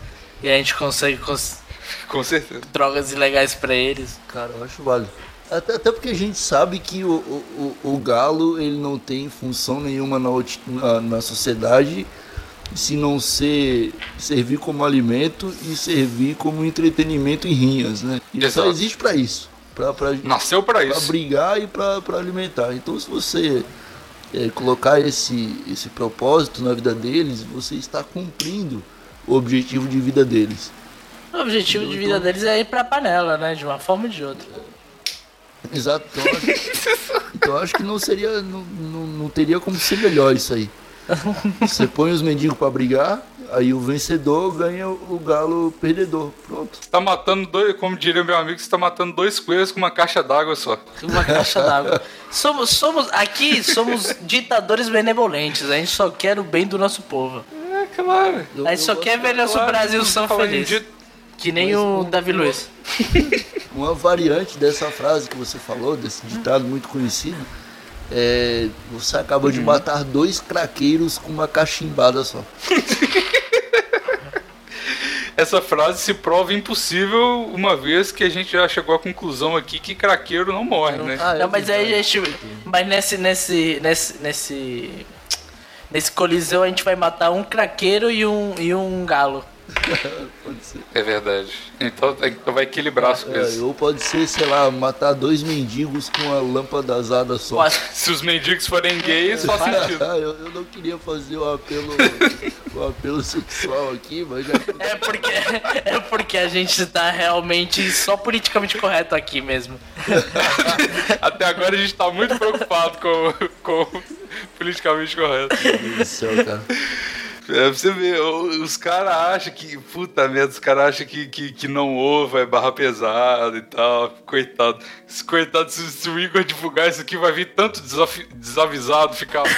E a gente consegue cons- Com certeza. drogas ilegais pra eles. Cara, eu acho válido. Até, até porque a gente sabe que o, o, o, galo ele não tem função nenhuma na, na, na sociedade se não ser servir como alimento e servir como entretenimento em rinhas, né? Ele só existe pra isso. Pra, pra, Nasceu pra pra isso. brigar e pra, pra alimentar. Então se você é, colocar esse, esse propósito na vida deles, você está cumprindo o objetivo de vida deles. O objetivo de vida deles é ir pra panela, né? De uma forma ou de outra. Exato. Então, eu acho- <laughs> então acho que não seria. Não, não, não teria como ser melhor isso aí. Você põe os mendigos pra brigar, Aí o vencedor ganha o galo perdedor. Pronto. Você tá matando dois, como diria meu amigo, você tá matando dois coelhos com uma caixa d'água só. Uma caixa d'água. Somos, somos, aqui somos ditadores benevolentes. A gente só quer o bem do nosso povo. É, claro. A gente só eu quer ver nosso Claro, Brasil são feliz. Que nem o Davi Luiz. <laughs> Uma variante dessa frase que você falou, desse ditado muito conhecido, é você acaba de matar dois craqueiros com uma cachimbada só. <laughs> Essa frase se prova impossível uma vez que a gente já chegou à conclusão aqui que craqueiro não morre, né? Ah, é Não, mas aí a gente. Mas nesse, nesse, nesse, nesse. Nesse coliseu a gente vai matar um craqueiro e um, e um galo. Pode ser. É verdade. Então, então vai equilibrar as É, coisas. ou pode ser, sei lá, matar dois mendigos com uma lâmpada azada só. Quase. Se os mendigos forem gays, faz sentido. Ah, eu, eu não queria fazer o apelo, <laughs> o apelo sexual aqui, mas já É porque, é porque a gente tá realmente só politicamente correto aqui mesmo. <laughs> Até agora a gente tá muito preocupado com, com o politicamente correto. Meu Deus do céu, cara. É, pra você ver, os caras acham que. Puta merda, os caras acham que, que, que não ouve, é barra pesada e tal. Coitado. Esse coitado, se, se o Igor divulgar isso aqui, vai vir tanto desavisado ficar. <laughs>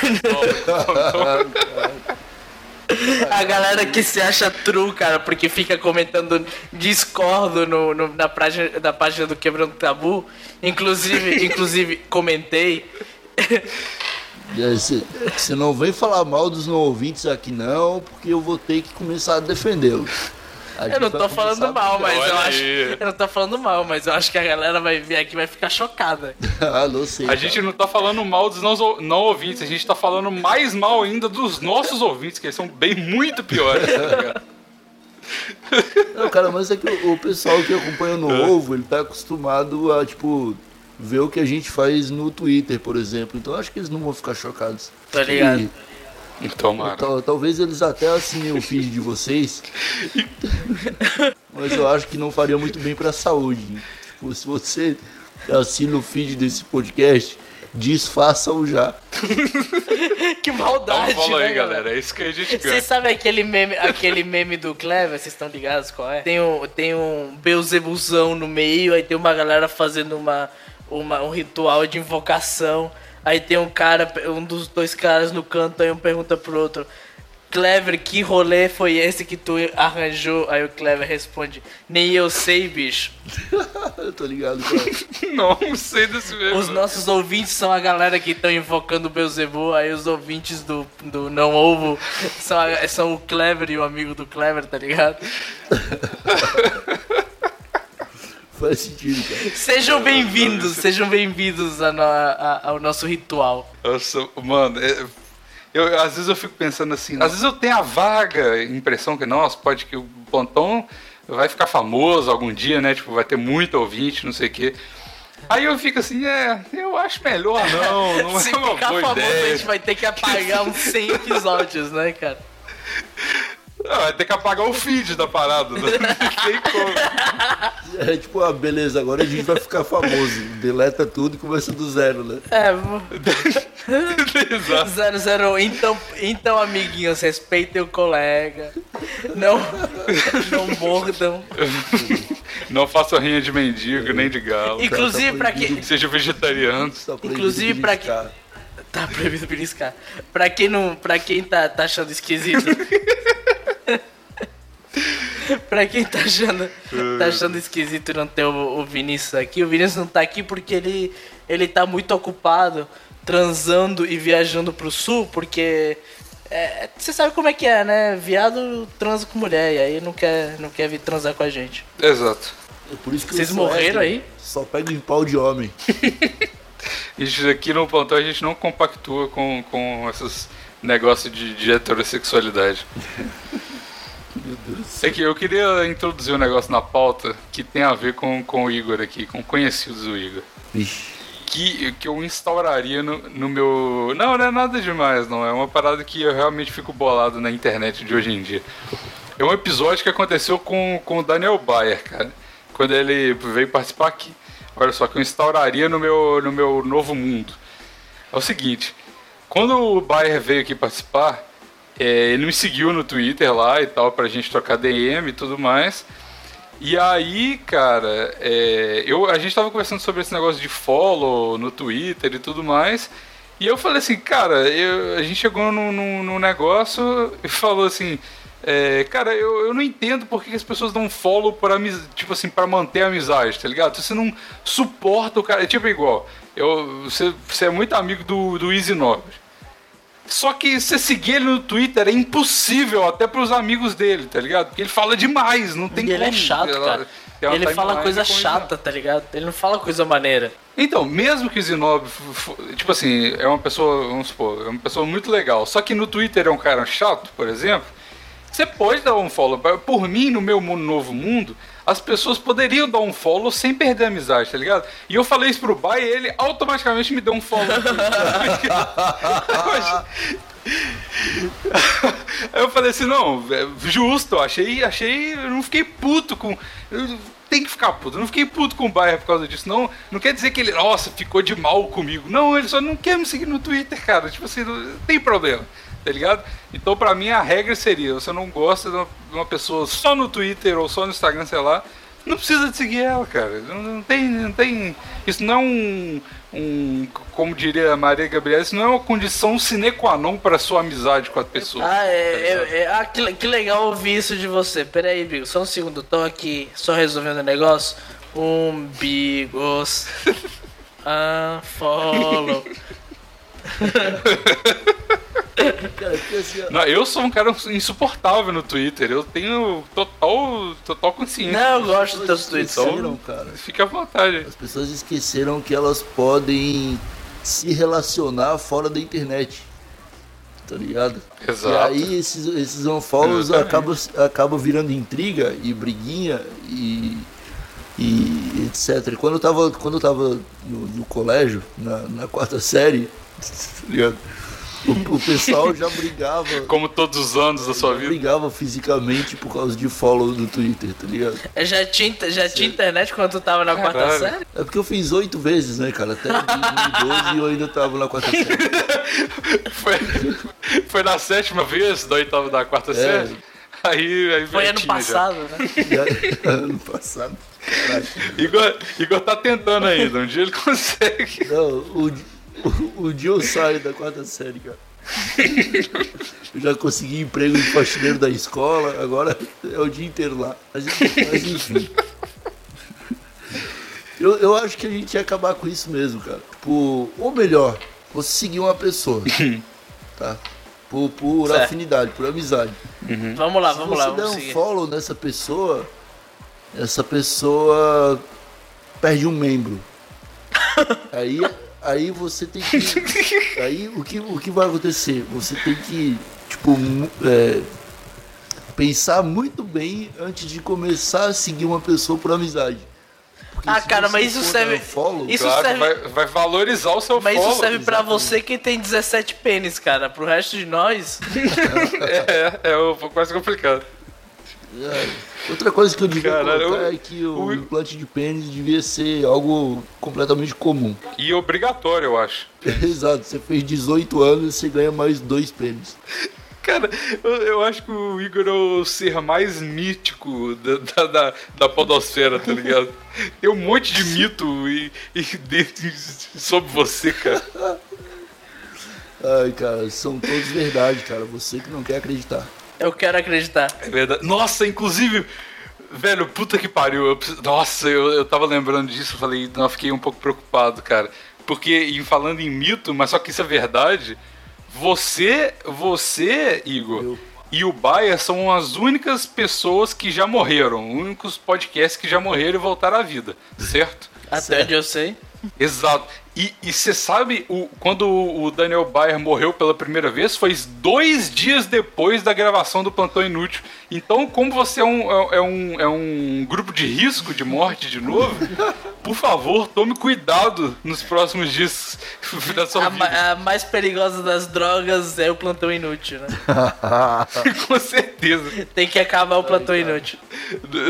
<laughs> A galera que se acha true, cara, porque fica comentando discordo no, no- na, página, na página do Quebrando Tabu. Inclusive, <laughs> inclusive comentei. Você não vem falar mal dos não ouvintes aqui não, porque eu vou ter que começar a defendê-los. Eu não tô falando mal, mas eu Olha acho. aí. Eu não tô falando mal, mas eu acho que a galera vai vir aqui e vai ficar chocada. <laughs> ah, não sei. A cara. gente não tá falando mal dos não, não ouvintes, a gente tá falando mais mal ainda dos nossos ouvintes, que eles são bem muito piores, tá? <laughs> <laughs> Não, cara, mas é que o, o pessoal que acompanha no. Ovo, ele tá acostumado a, tipo, ver o que a gente faz no Twitter, por exemplo. Então acho que eles não vão ficar chocados. Tá ligado? E, Então, mano. tal- talvez eles até assinem o feed de vocês. mas eu acho que não faria muito bem pra saúde. Tipo, se você assina o feed desse podcast, desfaça-o já. <laughs> Que Dá um maldade, follow né, aí, galera. É isso que a gente quer. Vocês sabem aquele meme, aquele meme do Clever? Vocês estão ligados qual é? Tem um, tem um Beelzebuzão no meio, aí tem uma galera fazendo uma, uma, um ritual de invocação. Aí tem um cara, um dos dois caras no canto, aí um pergunta pro outro. Clever, que rolê foi esse que tu arranjou? Aí o Clever responde, nem eu sei, bicho. <laughs> eu tô ligado, cara. <laughs> Não, não sei desse mesmo. Os nossos ouvintes são a galera que estão invocando o Beelzebub, aí os ouvintes do, do Não Ovo são, a- são o Clever e o amigo do Clever, tá ligado? <laughs> Faz sentido, cara. Sejam bem-vindos, sejam bem-vindos a a- ao nosso ritual. Nossa, mano, é- eu, às vezes eu fico pensando assim, às vezes eu tenho a vaga impressão que, nossa, pode que o Pontão vai ficar famoso algum dia, né? Tipo, vai ter muito ouvinte, não sei o quê. Aí eu fico assim, é, eu acho melhor não, não Se <laughs> é uma ficar boa famoso, a ideia. gente vai ter que apagar uns 100 episódios, né, cara? <laughs> Não, vai ter que apagar o feed da parada, né? <laughs> Não tem como. É tipo, ah, beleza, agora a gente vai ficar famoso. Deleta tudo e começa do zero, né? É, vou- <laughs> Exato. 001. Então, então, amiguinhos, respeitem o colega. Não, não mordam. Não façam rinha de mendigo, nem de galo. Inclusive, pra que. Seja vegetariano. Inclusive, pra beliscar. Tá proibido beliscar. Pra quem não. Pra quem tá, tá achando esquisito. <laughs> <laughs> pra quem tá achando, tá achando esquisito não ter o, o Vinícius aqui, o Vinícius não tá aqui porque ele, ele tá muito ocupado transando e viajando pro sul, porque. é, Você sabe como é que é, né? Viado transa com mulher, e aí não quer, não quer vir transar com a gente. Exato. É por isso que Vocês morreram aí? Só pego em pau de homem. <laughs> Gente aqui no Pontão a gente não compactua com, com esses negócios de, de heterossexualidade. <laughs> É que eu queria introduzir um negócio na pauta que tem a ver com, com o Igor aqui, com conhecidos do Igor. Que, que eu instauraria no, no meu. Não, não é nada demais, não. É uma parada que eu realmente fico bolado na internet de hoje em dia. É um episódio que aconteceu com, com o Daniel Bayer, cara. Quando ele veio participar aqui. Olha só, que eu instauraria no meu, no meu novo mundo. É o seguinte: quando o Bayer veio aqui participar, É, ele me seguiu no Twitter lá e tal, pra gente trocar DM e tudo mais. E aí, cara, é, eu, a gente tava conversando sobre esse negócio de follow no Twitter e tudo mais. E eu falei assim, cara, eu- a gente chegou num, num- num negócio e <laughs> falou assim, é, cara, eu, eu não entendo por que as pessoas dão follow amizade, tipo assim, pra manter a amizade, tá ligado? Você não suporta o cara, é tipo igual, eu, você, você é muito amigo do, do Easy Nobre. Só que você seguir ele no Twitter é impossível até pros amigos dele, tá ligado? Porque ele fala demais, não tem E ele é como. chato, cara. Ele fala coisa chata, tá ligado? Ele não fala coisa maneira. então, mesmo que o Zinob, tipo assim, é uma pessoa, vamos supor, é uma pessoa muito legal, só que no Twitter é um cara chato, por exemplo, você pode dar um follow. Por mim, no meu novo mundo, as pessoas poderiam dar um follow sem perder a amizade, tá ligado? E eu falei isso pro Bai e ele automaticamente me deu um follow. Aí <laughs> eu falei assim, não, é justo, achei, achei, eu não fiquei puto com. tem que ficar puto, eu não fiquei puto com o Bayer por causa disso. Não, não quer dizer que ele, nossa, ficou de mal comigo. Não, ele só não quer me seguir no Twitter, cara. Tipo assim, não tem problema, tá ligado? Então, pra mim, a regra seria: você não gosta de uma, de uma pessoa só no Twitter ou só no Instagram, sei lá, não precisa de seguir ela, cara. Não, não tem, não tem. Isso não é um, um. Como diria a Maria Gabriela, isso não é uma condição sine qua non para sua amizade com a pessoa. Ah, é, é- é- ah que, que legal ouvir isso de você. Pera aí, Bigo, só um segundo. Tô aqui só resolvendo o negócio. Umbigos. <laughs> Unfollow. Cara, assim, Não, eu sou um cara insuportável no Twitter. Eu tenho total, total consciência. Não, eu gosto dos as teus pessoas tweets. esqueceram, cara. Fica à vontade. As pessoas esqueceram que elas podem se relacionar fora da internet. Tá ligado? Exato. E aí esses, esses unfollows acabam, acabam virando intriga e briguinha e, e etc. Quando eu tava, quando eu tava no, no colégio, na, na quarta série? O, o pessoal já brigava. Como todos os anos da sua vida. brigava fisicamente por causa de follow no Twitter, tá ligado? É, Já tinha, já tinha internet quando tu tava na quarta Caralho. série? É porque eu fiz oito vezes, né, cara? Até 2012 eu ainda tava na quarta série. <laughs> Foi, foi na sétima vez, da oitava da quarta série. Aí, aí Foi já ano tinha passado, né? E aí, ano passado. Já. <laughs> Igor, Igor tá tentando ainda, um dia ele <laughs> consegue. Não, o, o, o dia eu saio da quarta série, cara. Eu já consegui emprego de faxineiro da escola, agora é o dia inteiro lá. Mas, mas enfim. Eu, eu acho que a gente ia acabar com isso mesmo, cara. Tipo, ou melhor, você seguir uma pessoa. Tá? Por, por Certo. afinidade, por amizade. Vamos lá, Se vamos você lá, der vamos um seguir. follow nessa pessoa, essa pessoa perde um membro. <laughs> aí, aí você tem que. <laughs> Aí o que, o que vai acontecer? Você tem que, tipo, é, pensar muito bem antes de começar a seguir uma pessoa por amizade. Porque Ah, cara, mas isso serve- follow, isso Claro, serve- vai, vai valorizar o seu Mas follow. isso serve pra exatamente. você que tem 17 pênis, cara. Pro resto de nós. <laughs> É, é um pouco mais complicado. É. Outra coisa que eu devia eu- é que o, o- implante de pênis devia ser algo completamente comum. E obrigatório, eu acho. <laughs> Exato, você fez 18 anos você ganha mais dois pênis. Cara, eu, eu acho que o Igor é o ser mais mítico da, da, da, da podosfera, tá ligado? <laughs> Tem um monte de mito e, e dentro sobre você, cara. Ai, cara, são todos verdade, cara. Você que não quer acreditar. Eu quero acreditar. É verdade. Nossa, inclusive, velho, puta que pariu. Eu nossa, eu, eu tava lembrando disso, eu falei, não, eu fiquei um pouco preocupado, cara. Porque, em falando em mito, mas só que isso é verdade, você, você, Igor, Eu. e o Baia são as únicas pessoas que já morreram, únicos podcasts que já morreram e voltaram à vida, certo? Até onde eu sei. Exato. E você sabe, o, quando o Daniel Bayer morreu pela primeira vez, foi dois dias depois da gravação do Plantão Inútil. Então, como você é um, é, é um, é um grupo de risco de morte de novo, <laughs> por favor, tome cuidado nos próximos dias <laughs> da sua A, vida. a mais perigosa das drogas é o plantão inútil, né? <laughs> Com certeza. Tem que acabar o plantão inútil.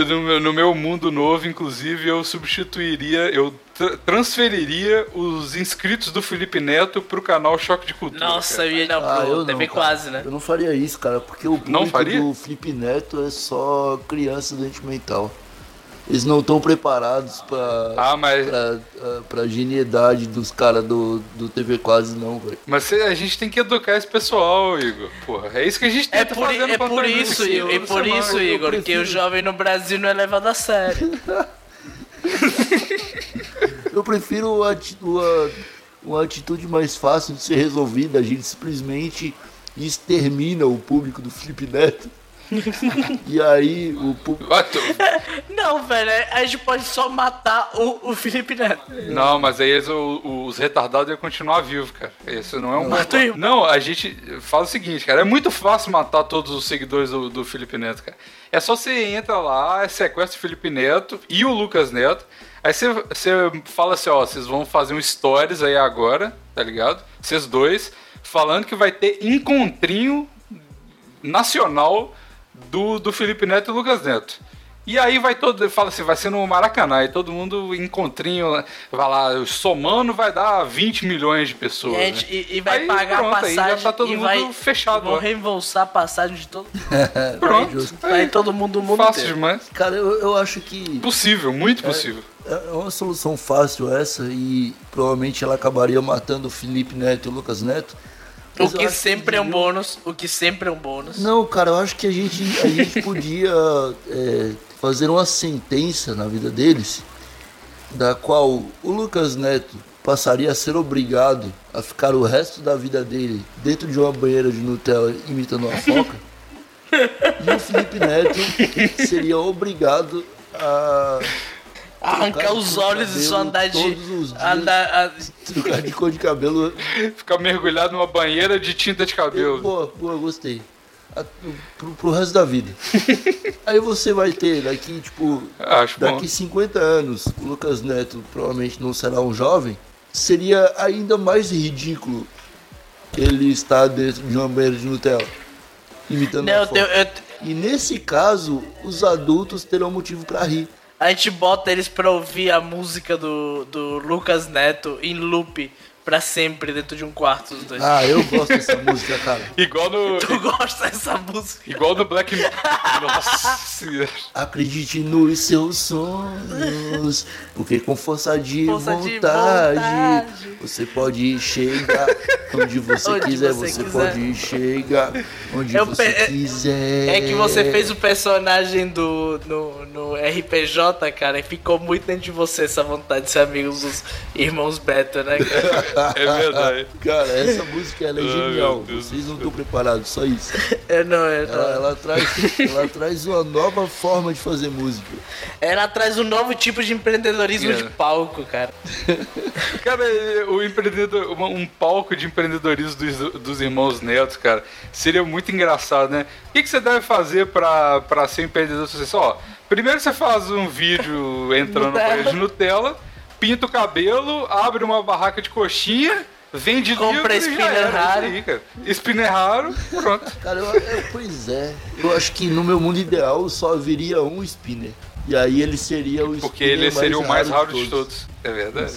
No, meu- no meu mundo novo, inclusive, eu substituiria, eu tra- transferiria os inscritos do Felipe Neto pro canal Choque de Cultura. Nossa, cara. eu ia não, Ah, eu não, TV cara. quase, né? Eu não faria isso, cara, porque o Não público faria? do Felipe Neto é só criança doente mental. Eles não estão preparados pra, Ah, mas, pra, pra geniedade dos caras do, do TV Quase, não, velho. mas cê- a gente tem que educar esse pessoal, Igor. Porra, é isso que a gente É tenta por, fazer no é por isso, Igor, é por isso, eu Igor, que o jovem no Brasil não é levado a sério. <laughs> <laughs> Eu prefiro uma, uma, uma atitude mais fácil de ser resolvida. A gente simplesmente extermina o público do Felipe Neto. e aí o público. Não, velho, a gente pode só matar o, o Felipe Neto. Não, mas aí eles, o- os retardados iam continuar vivos, cara. Isso não é um. Mata o irmão. Não, a gente fala o seguinte, cara. É muito fácil matar todos os seguidores do, do Felipe Neto, cara. É só você entra lá, sequestra o Felipe Neto e o Lucas Neto. Aí você, fala assim, ó, vocês vão fazer um stories aí agora, tá ligado? Vocês dois, falando que vai ter encontrinho nacional do, do Felipe Neto e Lucas Neto. E aí vai todo, fala assim, vai ser no Maracanã, e todo mundo encontrinho, vai lá, somando vai dar 20 milhões de pessoas. a gente- né? e- e vai Aí pagar pronto, a aí já passagem tá todo e mundo vai, fechado vão reembolsar a passagem de todo mundo. <laughs> Pronto. justo. Vai todo mundo do mundo Fácil inteiro. demais. Cara, eu, eu acho que Possível, muito possível. É uma solução fácil essa e provavelmente ela acabaria matando o Felipe Neto e o Lucas Neto. O Mas que sempre é um bônus, o que sempre é um bônus. Não, cara, eu acho que a gente, a gente <laughs> podia é, fazer uma sentença na vida deles, da qual o Lucas Neto passaria a ser obrigado a ficar o resto da vida dele dentro de uma banheira de Nutella imitando uma foca. <laughs> e o Felipe Neto seria obrigado a Arrancar os olhos e só cabelo andar de. todos os dias. Andar, a- trocar de cor de cabelo. Ficar mergulhado numa banheira de tinta de cabelo. Boa, boa, gostei. A- Pro, pro resto da vida. <laughs> Aí você vai ter daqui, tipo, Acho bom. daqui 50 anos, o Lucas Neto provavelmente não será um jovem. Seria ainda mais ridículo ele estar dentro de uma banheira de Nutella. Imitando Não, uma eu eu- E nesse caso, os adultos terão motivo pra rir. A gente bota eles pra ouvir a música do, do Lucas Neto em loop pra sempre dentro de um quarto os dois. Ah, eu gosto dessa música, cara. <laughs> Igual no. <laughs> Tu gosta dessa música? Igual no Black Nossa <laughs> senhora. Acredite nos seus sonhos, porque com força de, Força de vontade, vontade. você pode chegar onde você Onde quiser, você você, quiser. pode chegar onde Eu você pe- quiser. É que você fez o personagem do no, no RPJ, cara, e ficou muito dentro de você essa vontade de ser amigo dos irmãos Beta, né, cara? É verdade. <laughs> Cara, essa música ela é Ai, genial. Vocês não estão preparados, só isso. Eu não, eu Ela, não. ela traz, ela traz uma nova forma de fazer música. Ela traz um novo tipo de empreendedorismo É. de palco, cara. <laughs> Cara, o empreendedor, um palco de empreendedorismo dos, dos irmãos Netos, cara, seria muito engraçado, né? O que, que você deve fazer pra, pra ser empreendedor de sucesso? Ó, primeiro você faz um vídeo entrando no Nutella. banheiro de Nutella, pinta o cabelo, abre uma barraca de coxinha, vende Compra livro e spinner isso raro. aí, cara. Spinner raro, pronto. <laughs> Cara, eu, eu- pois é. Eu acho que no meu mundo ideal só haveria um spinner. E aí ele seria o Porque spinner ele seria o mais raro de de todos. É verdade.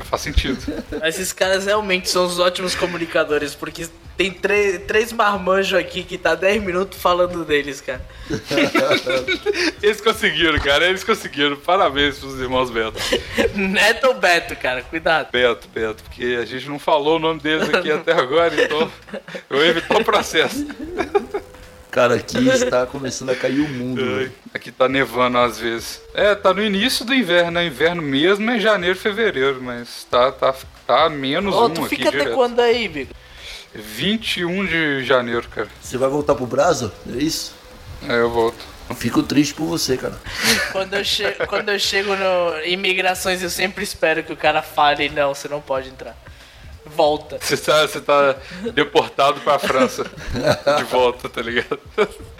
Faz sentido. Mas esses caras realmente são os ótimos comunicadores, porque tem tre- três marmanjos aqui que tá 10 minutos falando deles, cara. <laughs> Eles conseguiram, cara. Eles conseguiram. Parabéns pros irmãos Beto. Neto ou Beto, cara? Cuidado. Beto, Beto, porque a gente não falou o nome deles aqui até agora, então eu evitar o processo. Cara, aqui está começando a cair o mundo. Velho. Aqui tá nevando às vezes. É, tá no início do inverno, né? Inverno mesmo é janeiro, fevereiro, mas tá, tá, tá menos Ô, um tu aqui fica até direto. quando aí, Bigo? 21 de janeiro, cara. Você vai voltar pro Brasa? É isso? Aí eu volto. Fico triste por você, cara. Quando eu, che quando eu chego no imigrações, eu sempre espero que o cara fale, não, você não pode entrar. Volta. Você tá, você tá deportado pra França. <laughs> De volta, tá ligado?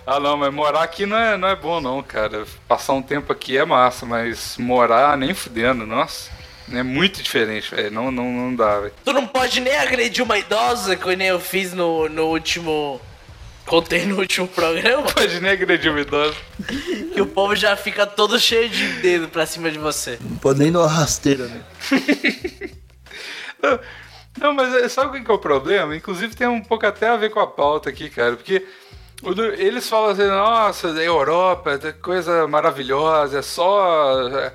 Ah, não, mas morar aqui não é, não é bom, não, cara. Passar um tempo aqui é massa, mas morar nem fudendo, nossa. É muito diferente, velho. Não, não, não dá, velho. Tu não pode nem agredir uma idosa, que nem eu fiz no, no último. contei no último programa, Pode nem agredir o idoso. que o povo já fica todo cheio de dedo pra cima de você. Não pode nem dar uma rasteira, né? <laughs> Não, Não, mas é- sabe o que é o problema? Inclusive tem um pouco até a ver com a pauta aqui, cara, porque eles falam assim, nossa, a Europa, é coisa maravilhosa, é só.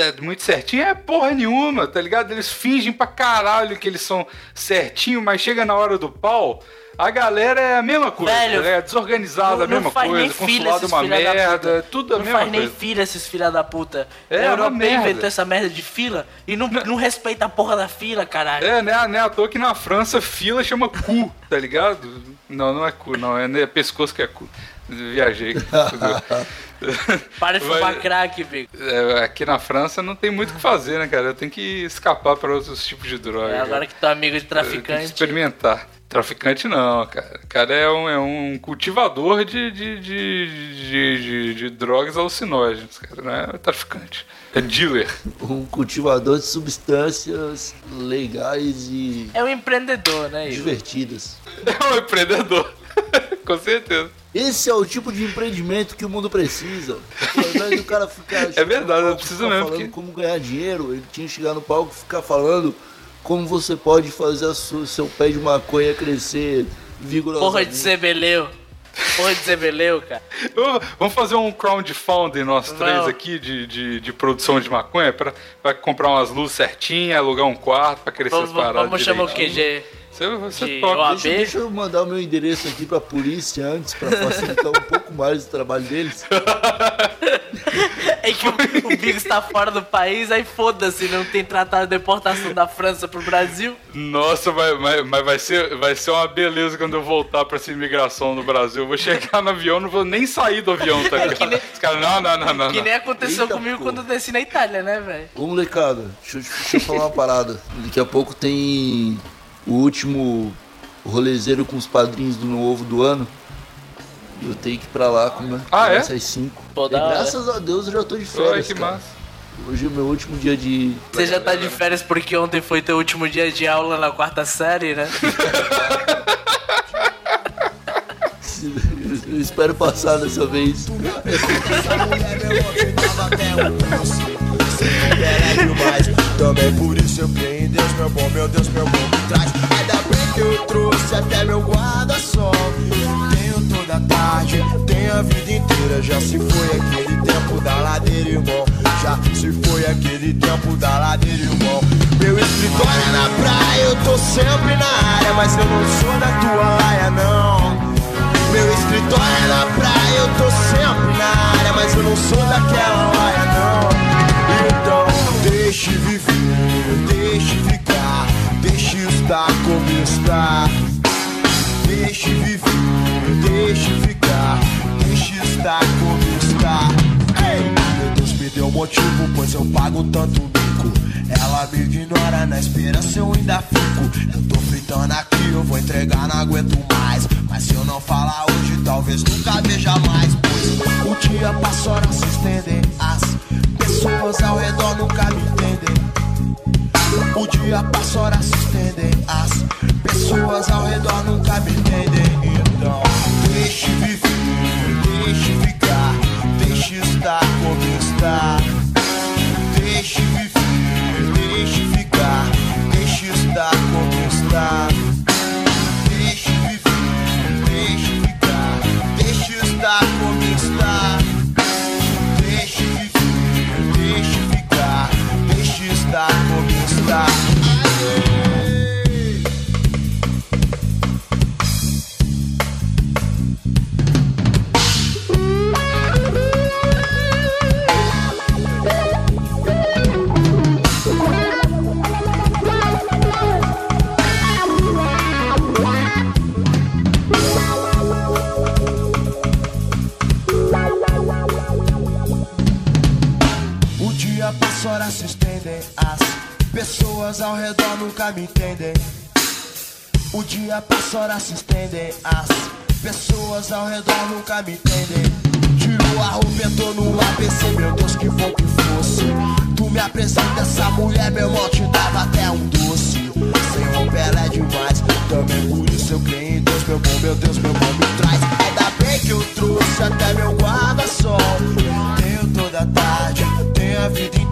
É, tudo é muito certinho. É porra nenhuma, tá ligado? Eles fingem pra caralho que eles são certinho, mas chega na hora do pau. A galera é a mesma coisa, Velho, é desorganizada, a mesma coisa, consulado é uma merda, puta. tudo a Não mesma faz nem coisa. fila esses filha da puta. É, a uma Europa merda. inventou essa merda de fila e não, não respeita a porra da fila, caralho. É, né? Não é à toa que na França fila chama cu, tá ligado? Não, não é cu, não. É, é pescoço que é cu. Viajei. <laughs> <laughs> Para de fumar crack, Bico. É, aqui na França não tem muito o que fazer, né, cara? Eu tenho que escapar para outros tipos de droga. É, agora que tu é amigo de traficante. experimentar. Traficante não, cara. O cara é um, é um cultivador de, de, de, de, de- de drogas alucinógenas, cara. Não é traficante. É dealer. Um cultivador de substâncias legais e É um empreendedor, né, divertidas. É um empreendedor. <laughs> Com certeza. Esse é o tipo de empreendimento que o mundo precisa. Ao invés do cara ficar. <laughs> É verdade, no eu preciso mesmo, falando porque- como ganhar dinheiro, ele tinha que chegar no palco e ficar falando como você pode fazer a sua- seu pé de maconha crescer vigorosamente. Porra de zebeleu. Porra de zebeleu, cara. Vamos fazer um crowdfunding nós três Vamos. aqui de, de, de produção de maconha pra, pra comprar umas luzes certinhas, alugar um quarto pra crescer Vamos, as paradas. vamos chamar o. QG. Você, você de toca. OAB. Deixa, deixa eu mandar o meu endereço aqui pra polícia antes, pra facilitar um pouco mais o trabalho deles. <laughs> É que o, o Biggs tá fora do país, aí foda-se, não tem tratado de deportação da França pro Brasil. Nossa, vai, vai- mas vai ser, vai ser uma beleza quando eu voltar pra essa imigração no Brasil. Eu vou chegar no avião, não vou nem sair do avião, tá ligado? <laughs> É que nem- Os caras, não, não, não, não. Que não. nem aconteceu Eita, comigo porra. quando eu desci na Itália, né, velho? Ô molecada, deixa deixa eu falar uma parada. Daqui a pouco tem o último rolezeiro com os padrinhos do novo do ano. E eu tenho que ir pra lá com Ah, é? essas cinco. Pô, E hora. graças a Deus eu já tô de férias. que cara. massa. Hoje é o meu último dia de. Você já tá de férias porque ontem foi teu último dia de aula na quarta série, né? <laughs> Eu espero passar dessa vez. <laughs> <laughs> Ela é demais, também por isso eu creio em Deus, meu bom, meu Deus, meu bom me traz. Ainda bem que eu trouxe até meu guarda-sol. Tenho toda a tarde, tenho a vida inteira. Já se foi aquele tempo da ladeira, irmão. Já se foi aquele tempo da ladeira, irmão. Meu escritório é na praia, eu tô sempre na área, mas eu não sou da tua área, não. Meu escritório é na praia, eu tô sempre na área, mas eu não sou daquela área, não. Então, deixe viver, deixe ficar, deixe estar como está. Deixe viver, deixe ficar, deixe estar como está. Ei! Deus me deu motivo, pois eu pago tanto bico. Ela me ignora, na esperança eu ainda fico. Eu tô fritando aqui, eu vou entregar, não aguento mais. Mas se eu não falar hoje, talvez nunca veja mais. Pois o dia passa, horas se estendem. As pessoas ao redor nunca me entendem. O dia passa, horas se estendem. As pessoas ao redor nunca me entendem. Então, deixe viver, deixe ficar, deixe estar como está. Deixe viver, deixe ficar, deixe estar como está. Como pessoas ao redor nunca me entendem. O dia passa, horas se estendem. As pessoas ao redor nunca me entendem. Tirou a roupa, entrou no ABC, meu Deus, que bom que fosse. Tu me apresenta essa mulher, meu irmão, te dava até um doce. Sem roupa ela é demais, também por isso eu creio em Deus, meu bom, meu Deus, meu bom me traz. trouxe até meu guarda-sol. Tenho toda a tarde, tenho a vida inteira.